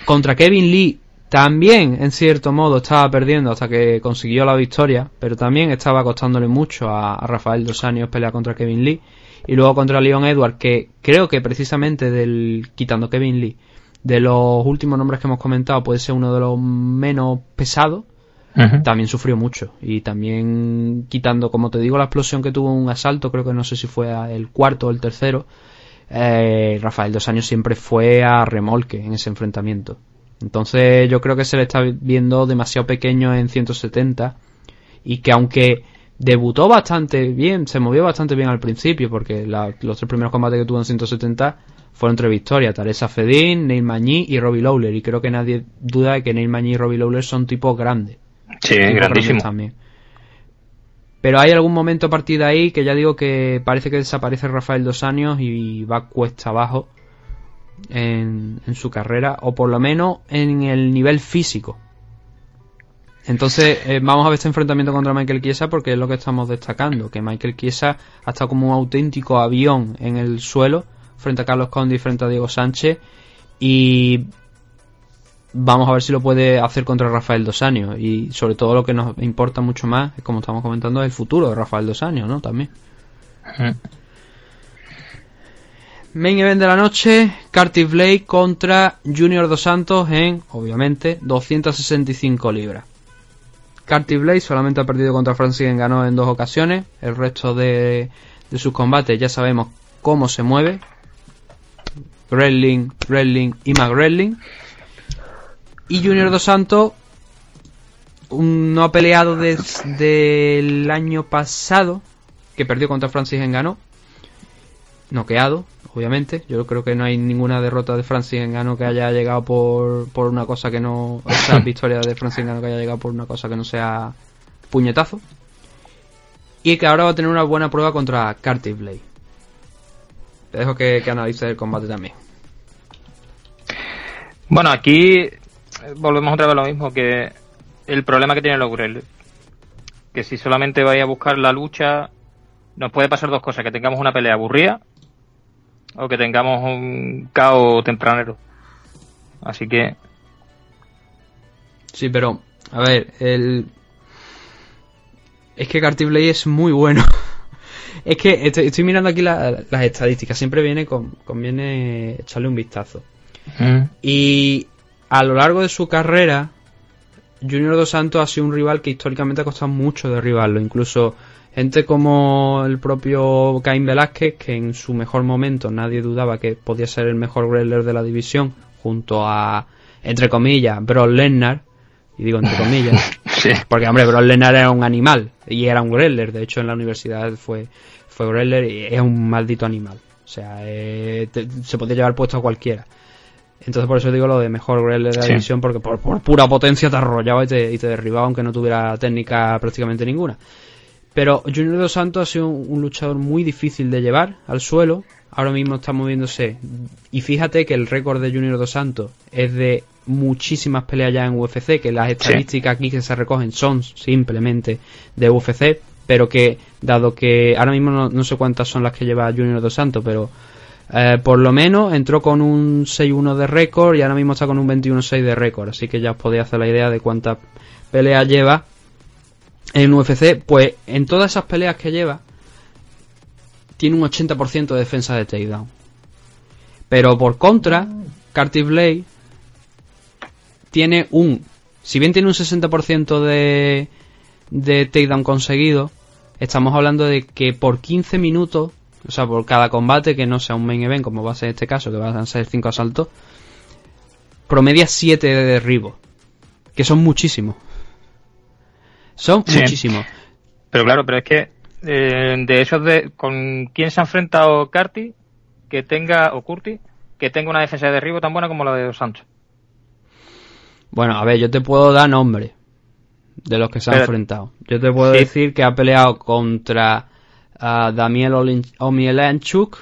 Contra Kevin Lee, también en cierto modo estaba perdiendo hasta que consiguió la victoria, pero también estaba costándole mucho a, a Rafael Dos Años pelear contra Kevin Lee. Y luego contra Leon Edward, que creo que precisamente del quitando Kevin Lee, de los últimos nombres que hemos comentado, puede ser uno de los menos pesados. También sufrió mucho. Y también quitando, como te digo, la explosión que tuvo un asalto, creo que no sé si fue el cuarto o el tercero. Eh, Rafael Dos Años siempre fue a remolque en ese enfrentamiento. Entonces yo creo que se le está viendo demasiado pequeño en 170 y que aunque debutó bastante bien, se movió bastante bien al principio, porque los tres primeros combates que tuvo en 170 fueron tres victorias, Teresa Fedín, Neil Magny y Robbie Lawler, y creo que nadie duda de que Neil Magny y Robbie Lawler son tipos grandes. Sí, grandísimos también. Pero hay algún momento a partir de ahí que ya digo que parece que desaparece Rafael dos años y va cuesta abajo en, en su carrera, o por lo menos en el nivel físico entonces, eh, vamos a ver este enfrentamiento contra Michael Chiesa porque es lo que estamos destacando, que Michael Chiesa ha estado como un auténtico avión en el suelo frente a Carlos Condi y frente a Diego Sánchez y vamos a ver si lo puede hacer contra Rafael Dos Años y sobre todo lo que nos importa mucho más, como estamos comentando, es el futuro de Rafael Dos ¿no? También. Main event de la noche, Curtis Blake contra Junior Dos Santos en, obviamente, 265 libras. Carty Blade solamente ha perdido contra Francis ganó en dos ocasiones. El resto de, sus combates ya sabemos cómo se mueve. Wrestling, Wrestling y McGrelling. Y Junior Dos Santos, no ha peleado desde el año pasado, que perdió contra Francis Engano, noqueado, obviamente. Yo creo que no hay ninguna derrota de Francis Engano que haya llegado por, por una cosa que no. O sea, [LAUGHS] victoria de Francis Engano que haya llegado por una cosa que no sea puñetazo. Y que ahora va a tener una buena prueba contra Carty Blade. Te dejo que, que analices el combate también. Bueno, aquí volvemos otra vez a lo mismo, que el problema que tiene Logrel. Que si solamente vais a buscar la lucha, nos puede pasar dos cosas, que tengamos una pelea aburrida o que tengamos un caos tempranero. Así que... Sí, pero, a ver, el... Es que Cartiblade es muy bueno. [LAUGHS] es que estoy, mirando aquí las estadísticas, siempre viene con, conviene echarle un vistazo. Y a lo largo de su carrera, Junior Dos Santos ha sido un rival que históricamente ha costado mucho derribarlo. Incluso gente como el propio Caín Velázquez, que en su mejor momento nadie dudaba que podía ser el mejor wrestler de la división, junto a, entre comillas, Brock Lesnar. Y digo entre comillas, [LAUGHS] porque hombre, Brock Lesnar era un animal y era un wrestler. De hecho, en la universidad fue, fue wrestler y es un maldito animal. O sea, eh, se podía llevar puesto a cualquiera. Entonces por eso digo lo de mejor wrestler de la división, porque por, pura potencia te arrollaba y te, y te derribaba, aunque no tuviera técnica prácticamente ninguna. Pero Junior Dos Santos ha sido un, luchador muy difícil de llevar al suelo. Ahora mismo está moviéndose. Y fíjate que el récord de Junior Dos Santos es de muchísimas peleas ya en UFC, que las estadísticas aquí que se recogen son simplemente de UFC, pero que dado que ahora mismo no, no sé cuántas son las que lleva Junior Dos Santos, pero eh, por lo menos entró con un 6-1 de récord y ahora mismo está con un 21-6 de récord. Así que ya os podéis hacer la idea de cuántas peleas lleva en UFC. Pues en todas esas peleas que lleva, tiene un 80% de defensa de takedown. Pero por contra, Carty Blade tiene un. Si bien tiene un 60% de, de takedown conseguido, estamos hablando de que por 15 minutos o sea, por cada combate que no sea un main event, como va a ser este caso, que van a ser 5 asaltos, promedia 7 de derribo. Que son muchísimos. Son muchísimos. Pero claro, pero es que eh, de esos de. ¿Con quién se ha enfrentado Carty? Que tenga. O Curti, que tenga una defensa de derribo tan buena como la de Dos Santos. Bueno, a ver, yo te puedo dar nombre de los que se han enfrentado. Yo te puedo decir que ha peleado contra a Damiel Omielanchuk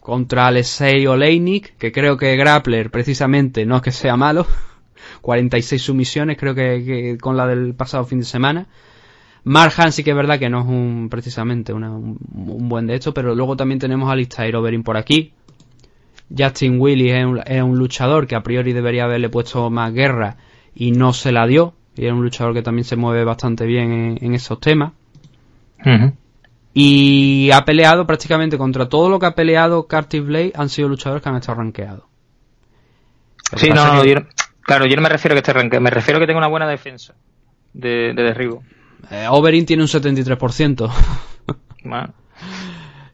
contra Alexei Oleinik, que creo que Grappler precisamente no es que sea malo, [LAUGHS] 46 sumisiones creo que, con la del pasado fin de semana. Marhan sí que es verdad que no es un precisamente un, buen de esto, pero luego también tenemos a Listair Overin por aquí. Justin Willis es un, luchador que a priori debería haberle puesto más guerra y no se la dio. Y es un luchador que también se mueve bastante bien en, esos temas. Y ha peleado prácticamente contra todo lo que ha peleado Carty Blade han sido luchadores que han estado rankeados. Sí, no, no, claro, yo no me refiero a que esté rankeado, me refiero a que tenga una buena defensa de, derribo. Eh, Overin tiene un 73%. [LAUGHS]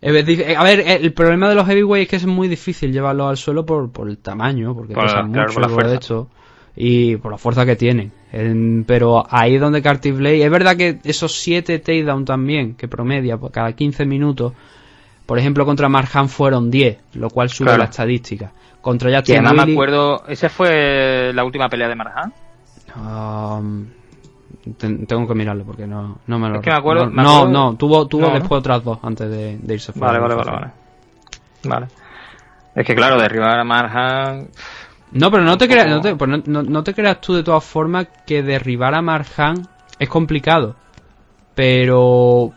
Eh, a ver, el problema de los heavyweights es que es muy difícil llevarlos al suelo por, por el tamaño, porque pesan mucho por la hecho y por la fuerza que tienen. pero ahí es donde Carty Blade. Es verdad que esos 7 takedown también, que promedia por cada 15 minutos, por ejemplo, contra Marjan fueron 10, lo cual sube la estadística. Contra Justin además me acuerdo, ¿esa fue la última pelea de Marjan? Um, tengo que mirarlo porque no, no me lo es que me acuerdo, No, no, tuvo, tuvo después otras dos antes de, irse fuera. Vale, vale, vale, vale. Es que claro, derribar a Marjan no, pero no te, creas, no, te, pues no, te creas tú de todas formas que derribar a Marjan es complicado. Pero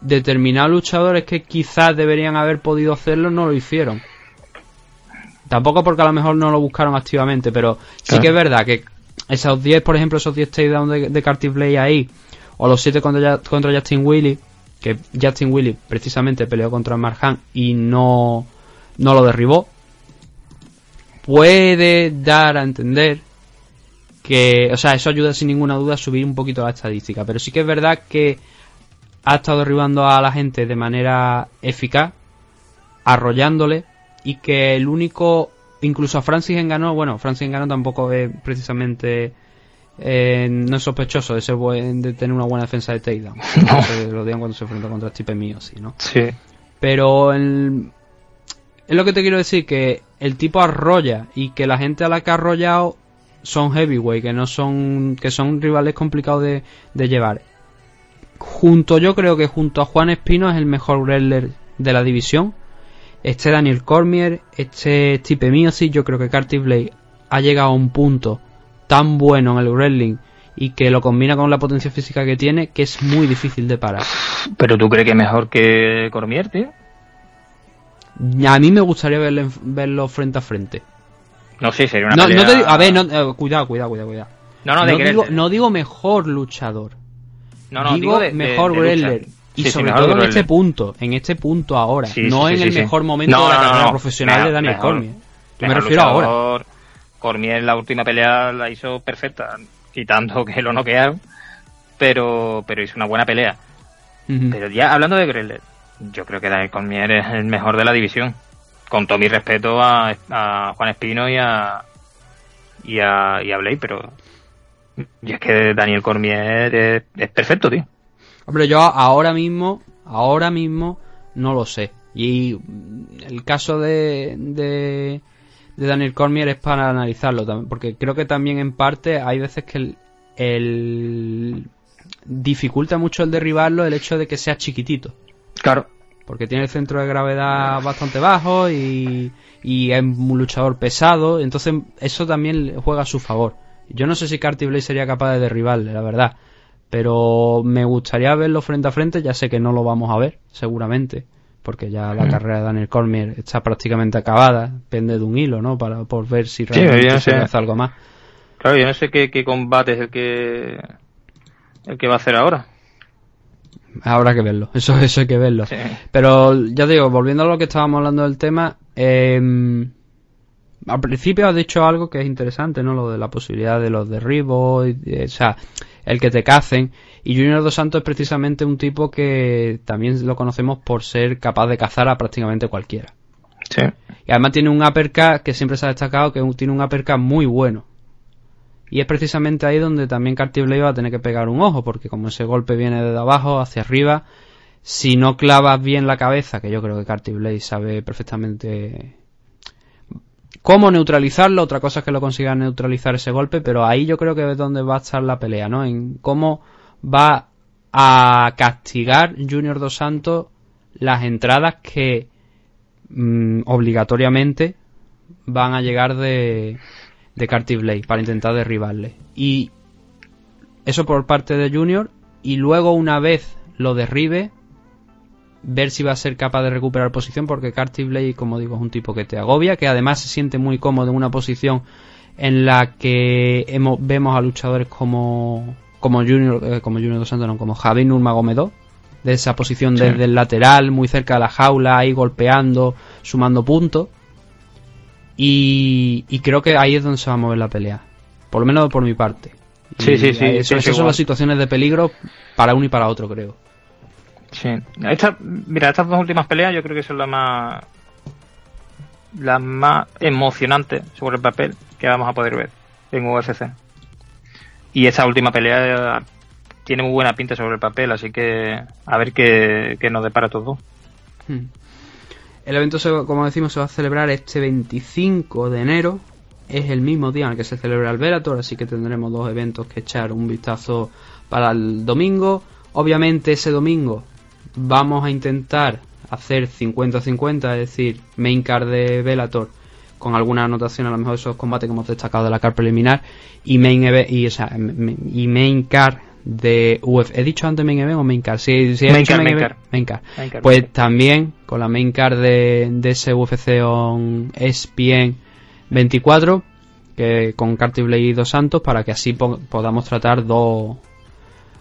determinados luchadores que quizás deberían haber podido hacerlo no lo hicieron. Tampoco porque a lo mejor no lo buscaron activamente, pero sí que es verdad que esos 10, por ejemplo, esos 10 takedowns de, de Blade ahí, o los 7 contra, contra Justin Willy, que Justin Willy precisamente peleó contra Marjan y no, no lo derribó, puede dar a entender que, o sea, eso ayuda sin ninguna duda a subir un poquito la estadística, pero sí que es verdad que ha estado derribando a la gente de manera eficaz, arrollándole, y que el único, incluso a Francis Enganó, bueno, Francis Enganó tampoco es precisamente eh, no es sospechoso de, ser buen, de tener una buena defensa de takedown. [LAUGHS] No. Se lo digan cuando se enfrenta contra Stipe mío, sí, ¿no? Sí. Pero el- es lo que te quiero decir, que el tipo arrolla y que la gente a la que ha arrollado son heavyweight, que no son, que son rivales complicados de, de llevar. Junto, yo creo que junto a Juan Espino es el mejor wrestler de la división. Este Daniel Cormier, este Stipe Miocic, yo creo que Curtis Blade ha llegado a un punto tan bueno en el wrestling y que lo combina con la potencia física que tiene que es muy difícil de parar. Pero tú crees que es mejor que Cormier, tío? A mí me gustaría verlo, verlo frente a frente. No sé, sería una No, pelea... no te a ver, no, eh, cuidado, cuidado, cuidado, cuidado. No, no, de digo, no digo mejor luchador. No, no, digo, de- mejor wrestler. Y Sí, sí, sobre todo en este punto, en este punto ahora, Sí, no sí, en sí, el sí. mejor momento de la carrera profesional Mejor- de Daniel Cormier. Yo me refiero ahora. Cormier la última pelea la hizo perfecta, quitando [LAUGHS] que lo noquearon, pero, pero hizo una buena pelea. Pero ya hablando de Gressler, yo creo que Daniel Cormier es el mejor de la división. Con todo mi respeto a, Juan Espino y a, y a, y a Blade, pero y es que Daniel Cormier es, perfecto, tío. Hombre, yo ahora mismo, ahora mismo, no lo sé. Y el caso de, de, Daniel Cormier es para analizarlo también, porque creo que también en parte hay veces que el dificulta mucho el derribarlo el hecho de que sea chiquitito. Claro. Porque tiene el centro de gravedad bastante bajo y, y es un luchador pesado. Entonces eso también juega a su favor. Yo no sé si Carty Blade sería capaz de derribarle, la verdad. Pero me gustaría verlo frente a frente. Ya sé que no lo vamos a ver, seguramente. Porque ya la carrera de Daniel Cormier está prácticamente acabada. Depende de un hilo, ¿no? Para por ver si realmente no se hace algo más. Claro, yo no sé qué, qué combate es el que el que va a hacer ahora. Habrá que verlo. Eso, [LAUGHS] eso hay que verlo. Sí. Pero ya digo, volviendo a lo que estábamos hablando del tema, eh, al principio has dicho algo que es interesante, ¿no? Lo de la posibilidad de los derribos, y de- o sea, el que te cacen. Y Junior Dos Santos es precisamente un tipo que también lo conocemos por ser capaz de cazar a prácticamente cualquiera. Sí. Y además tiene un uppercut que siempre se ha destacado que tiene un uppercut muy bueno. Y es precisamente ahí donde también Cartier Blade va a tener que pegar un ojo, porque como ese golpe viene desde abajo hacia arriba, si no clavas bien la cabeza, que yo creo que Cartier Blade sabe perfectamente cómo neutralizarlo, otra cosa es que lo consiga neutralizar ese golpe, pero ahí yo creo que es donde va a estar la pelea, ¿no? En cómo va a castigar Junior Dos Santos las entradas que mm, obligatoriamente van a llegar de, de Carty Blade para intentar derribarle. Y eso por parte de Junior. Y luego, una vez lo derribe, ver si va a ser capaz de recuperar posición. Porque Carty Blade, como digo, es un tipo que te agobia. Que además se siente muy cómodo en una posición en la que hemos, vemos a luchadores como, como Junior, eh, como Junior Dos Santos, no, como Javi Nurmagomedov. De esa posición Sí. desde el lateral, muy cerca de la jaula, ahí golpeando, sumando puntos. Y, y creo que ahí es donde se va a mover la pelea. Por lo menos por mi parte. Sí, Y sí, sí, Eso, esas son las situaciones de peligro para uno y para otro, creo. Sí. Esta, mira, estas dos últimas peleas yo creo que son las más las más emocionantes sobre el papel que vamos a poder ver en UFC. Y esta última pelea tiene muy buena pinta sobre el papel, así que a ver qué, qué nos depara todo. Hmm. El evento, se- como decimos, se va a celebrar este 25 de enero. Es el mismo día en el que se celebra el Velator, así que tendremos dos eventos que echar un vistazo para el domingo. Obviamente ese domingo vamos a intentar hacer 50-50, es decir, main card de Velator con alguna anotación a lo mejor de esos combates que hemos destacado de la card preliminar y main y, o sea, y main card de UFC. ¿He dicho antes main event o main card? Sí, sí Main card, main event, card. main card. Main card, Pues también con la main card de, de ese UFC on ESPN 24 que con Carty Blade y Dos Santos para que así po- podamos tratar dos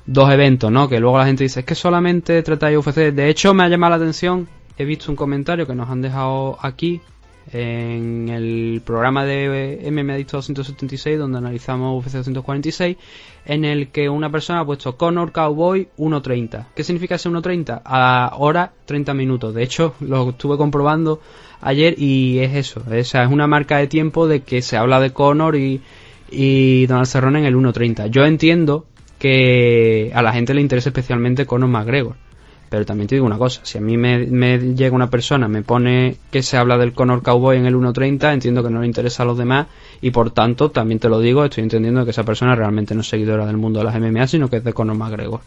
dos eventos, ¿no? Que luego la gente dice, es que solamente tratáis UFC. De hecho, me ha llamado la atención, he visto un comentario que nos han dejado aquí en el programa de MMA Adicto 276, donde analizamos UFC 246, en el que una persona ha puesto Conor Cowboy 1.30. ¿Qué significa ese 1.30? A hora 30 minutos. De hecho, lo estuve comprobando ayer y es eso. Esa es una marca de tiempo de que se habla de Conor y, y Donald Cerrone en el 1.30. Yo entiendo que a la gente le interesa especialmente Conor McGregor. Pero también te digo una cosa, si a mí me, llega una persona, me pone que se habla del Conor Cowboy en el 1.30, entiendo que no le interesa a los demás y por tanto, también te lo digo, estoy entendiendo que esa persona realmente no es seguidora del mundo de las MMA, sino que es de Conor McGregor.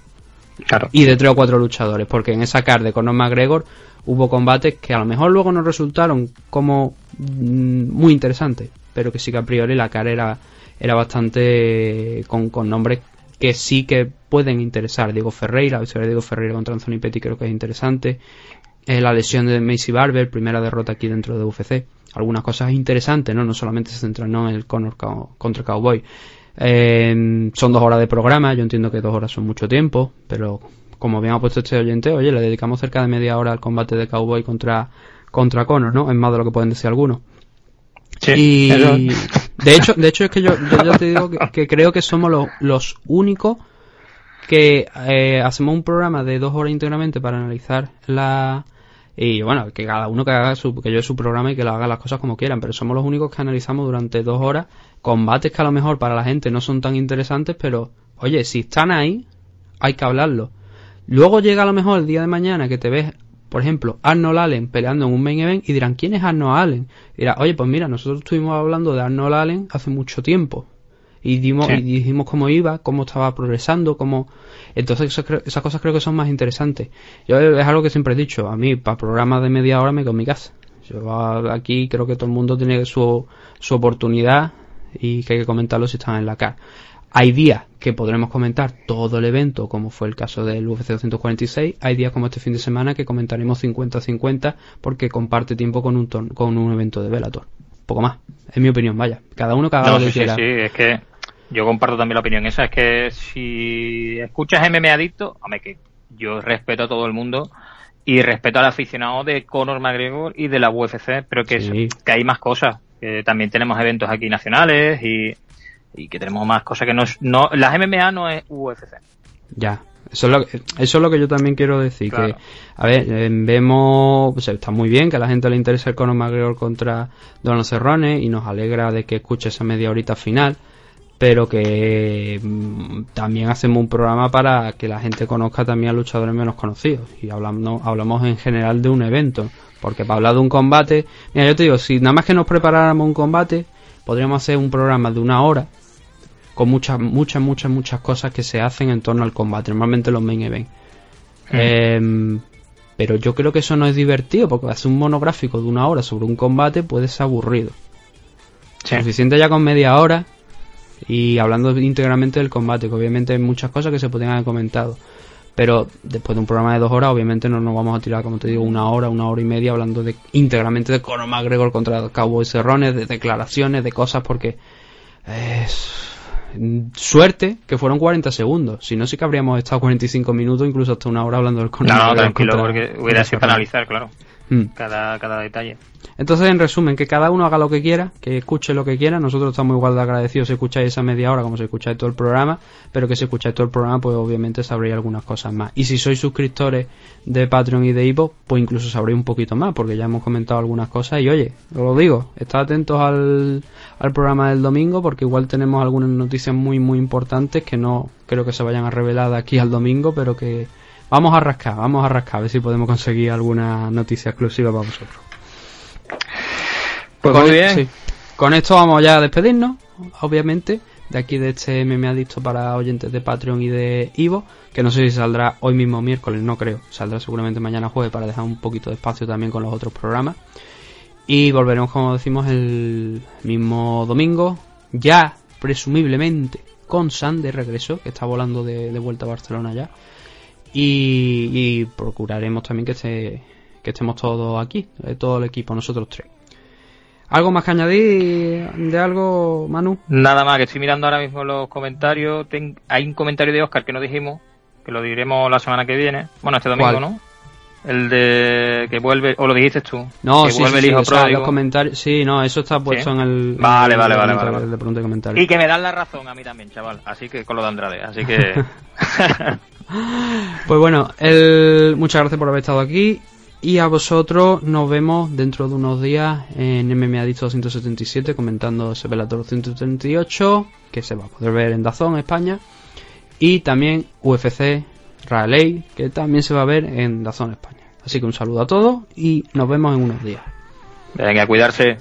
Claro. Y de tres o cuatro luchadores, porque en esa card de Conor McGregor hubo combates que a lo mejor luego no resultaron como mm, muy interesantes, pero que sí que a priori la cara era, era bastante con, con nombres que sí que pueden interesar. Diego Ferreira, la victoria de Diego Ferreira contra Anthony Petty creo que es interesante. Eh, la lesión de Macy Barber, primera derrota aquí dentro de UFC. Algunas cosas interesantes, ¿no? No solamente se centran en el Conor contra Cowboy. Eh, son dos horas de programa, yo entiendo que dos horas son mucho tiempo, pero como bien ha puesto este oyente, oye, le dedicamos cerca de media hora al combate de Cowboy contra, contra Conor, ¿no? Es más de lo que pueden decir algunos. y [LAUGHS] de hecho, de hecho es que yo, yo te digo que, creo que somos los, los únicos que eh, hacemos un programa de dos horas íntegramente para analizar la y bueno que cada uno que haga su que yo su programa y que lo haga las cosas como quieran pero somos los únicos que analizamos durante dos horas combates que a lo mejor para la gente no son tan interesantes pero oye si están ahí hay que hablarlo. Luego llega a lo mejor el día de mañana que te ves por ejemplo, Arnold Allen peleando en un main event y dirán, ¿quién es Arnold Allen? Y dirá, oye, pues mira, nosotros estuvimos hablando de Arnold Allen hace mucho tiempo. Y, dimos, y dijimos cómo iba, cómo estaba progresando, cómo... Entonces esas, cosas creo que son más interesantes. Yo es algo que siempre he dicho, a mí para programas de media hora me quedo en mi casa. Yo aquí creo que todo el mundo tiene su, su oportunidad y que hay que comentarlo si están en la cara. Hay días que podremos comentar todo el evento, como fue el caso del UFC 246. Hay días como este fin de semana que comentaremos 50-50 porque comparte tiempo con un, con un evento de Velator. Poco más, es mi opinión, vaya. Cada uno cada lo que quiera. Sí, es que yo comparto también la opinión esa. Es que si escuchas MMA Adicto, hombre, que yo respeto a todo el mundo y respeto al aficionado de Conor McGregor y de la UFC, pero que, que hay más cosas. Que también tenemos eventos aquí nacionales y y que tenemos más cosas que no es, no las MMA no es UFC ya eso es lo que, eso es lo que yo también quiero decir que a ver eh, vemos pues, está muy bien que a la gente le interese el Conor McGregor contra Donald Cerrone y nos alegra de que escuche esa media horita final pero que mm, también hacemos un programa para que la gente conozca también a luchadores menos conocidos y hablamos hablamos en general de un evento porque para hablar de un combate mira yo te digo si nada más que nos preparáramos un combate podríamos hacer un programa de una hora con muchas, muchas, muchas, muchas cosas que se hacen en torno al combate, normalmente los main events. Hmm. Em, pero yo creo que eso no es divertido, porque hacer un monográfico de una hora sobre un combate puede ser aburrido. Suficiente ya con media hora y hablando íntegramente del combate, que obviamente hay muchas cosas que se podrían haber comentado. Pero después de un programa de dos horas, obviamente no nos vamos a tirar, como te digo, una hora, una hora y media hablando de íntegramente de Conor McGregor contra Cowboy Cerrones, de declaraciones, de cosas, porque es Suerte que fueron 40 segundos. Si no, sí que habríamos estado 45 minutos, incluso hasta una hora hablando del No, no, tranquilo, porque hubiera sido para analizar, claro. Mm. Cada, cada detalle. Entonces, en resumen, que cada uno haga lo que quiera, que escuche lo que quiera. Nosotros estamos igual de agradecidos si escucháis esa media hora como si escucháis todo el programa, pero que si escucháis todo el programa, pues obviamente sabréis algunas cosas más. Y si sois suscriptores de Patreon y de Ivo, pues incluso sabréis un poquito más, porque ya hemos comentado algunas cosas. Y oye, os lo digo, estad atentos al, al programa del domingo, porque igual tenemos algunas noticias muy, muy importantes que no creo que se vayan a revelar aquí al domingo, pero que Vamos a rascar, vamos a rascar, a ver si podemos conseguir alguna noticia exclusiva para vosotros. Pues muy bien. Con esto vamos ya a despedirnos, obviamente, de aquí de este meme adicto para oyentes de Patreon y de Ivo, que no sé si saldrá hoy mismo miércoles, no creo, saldrá seguramente mañana jueves para dejar un poquito de espacio también con los otros programas. Y volveremos, como decimos, el mismo domingo, ya presumiblemente con San de regreso, que está volando de, de vuelta a Barcelona ya. Y, procuraremos también que, que estemos todos aquí, eh, todo el equipo, nosotros tres. ¿Algo más que añadir de algo, Manu? Nada más, que estoy mirando ahora mismo los comentarios. hay un comentario de Oscar que no dijimos, que lo diremos la semana que viene. Bueno, este domingo, ¿no? El de que vuelve, o lo dijiste tú. No, que sí, vuelve el hijo los comentarios, sí, no, eso está puesto en el. Vale, vale, vale, vale, Y que me dan la razón a mí también, chaval. Así que con lo de Andrade, así que. [LAUGHS] [LAUGHS] pues bueno, el... muchas gracias por haber estado aquí. Y a vosotros nos vemos dentro de unos días en MMA Adicto 277 comentando ese Velator 138 que se va a poder ver en Dazón, España. Y también UFC Raleigh que también se va a ver en Dazón, España. Así que un saludo a todos y nos vemos en unos días. Venga, cuidarse.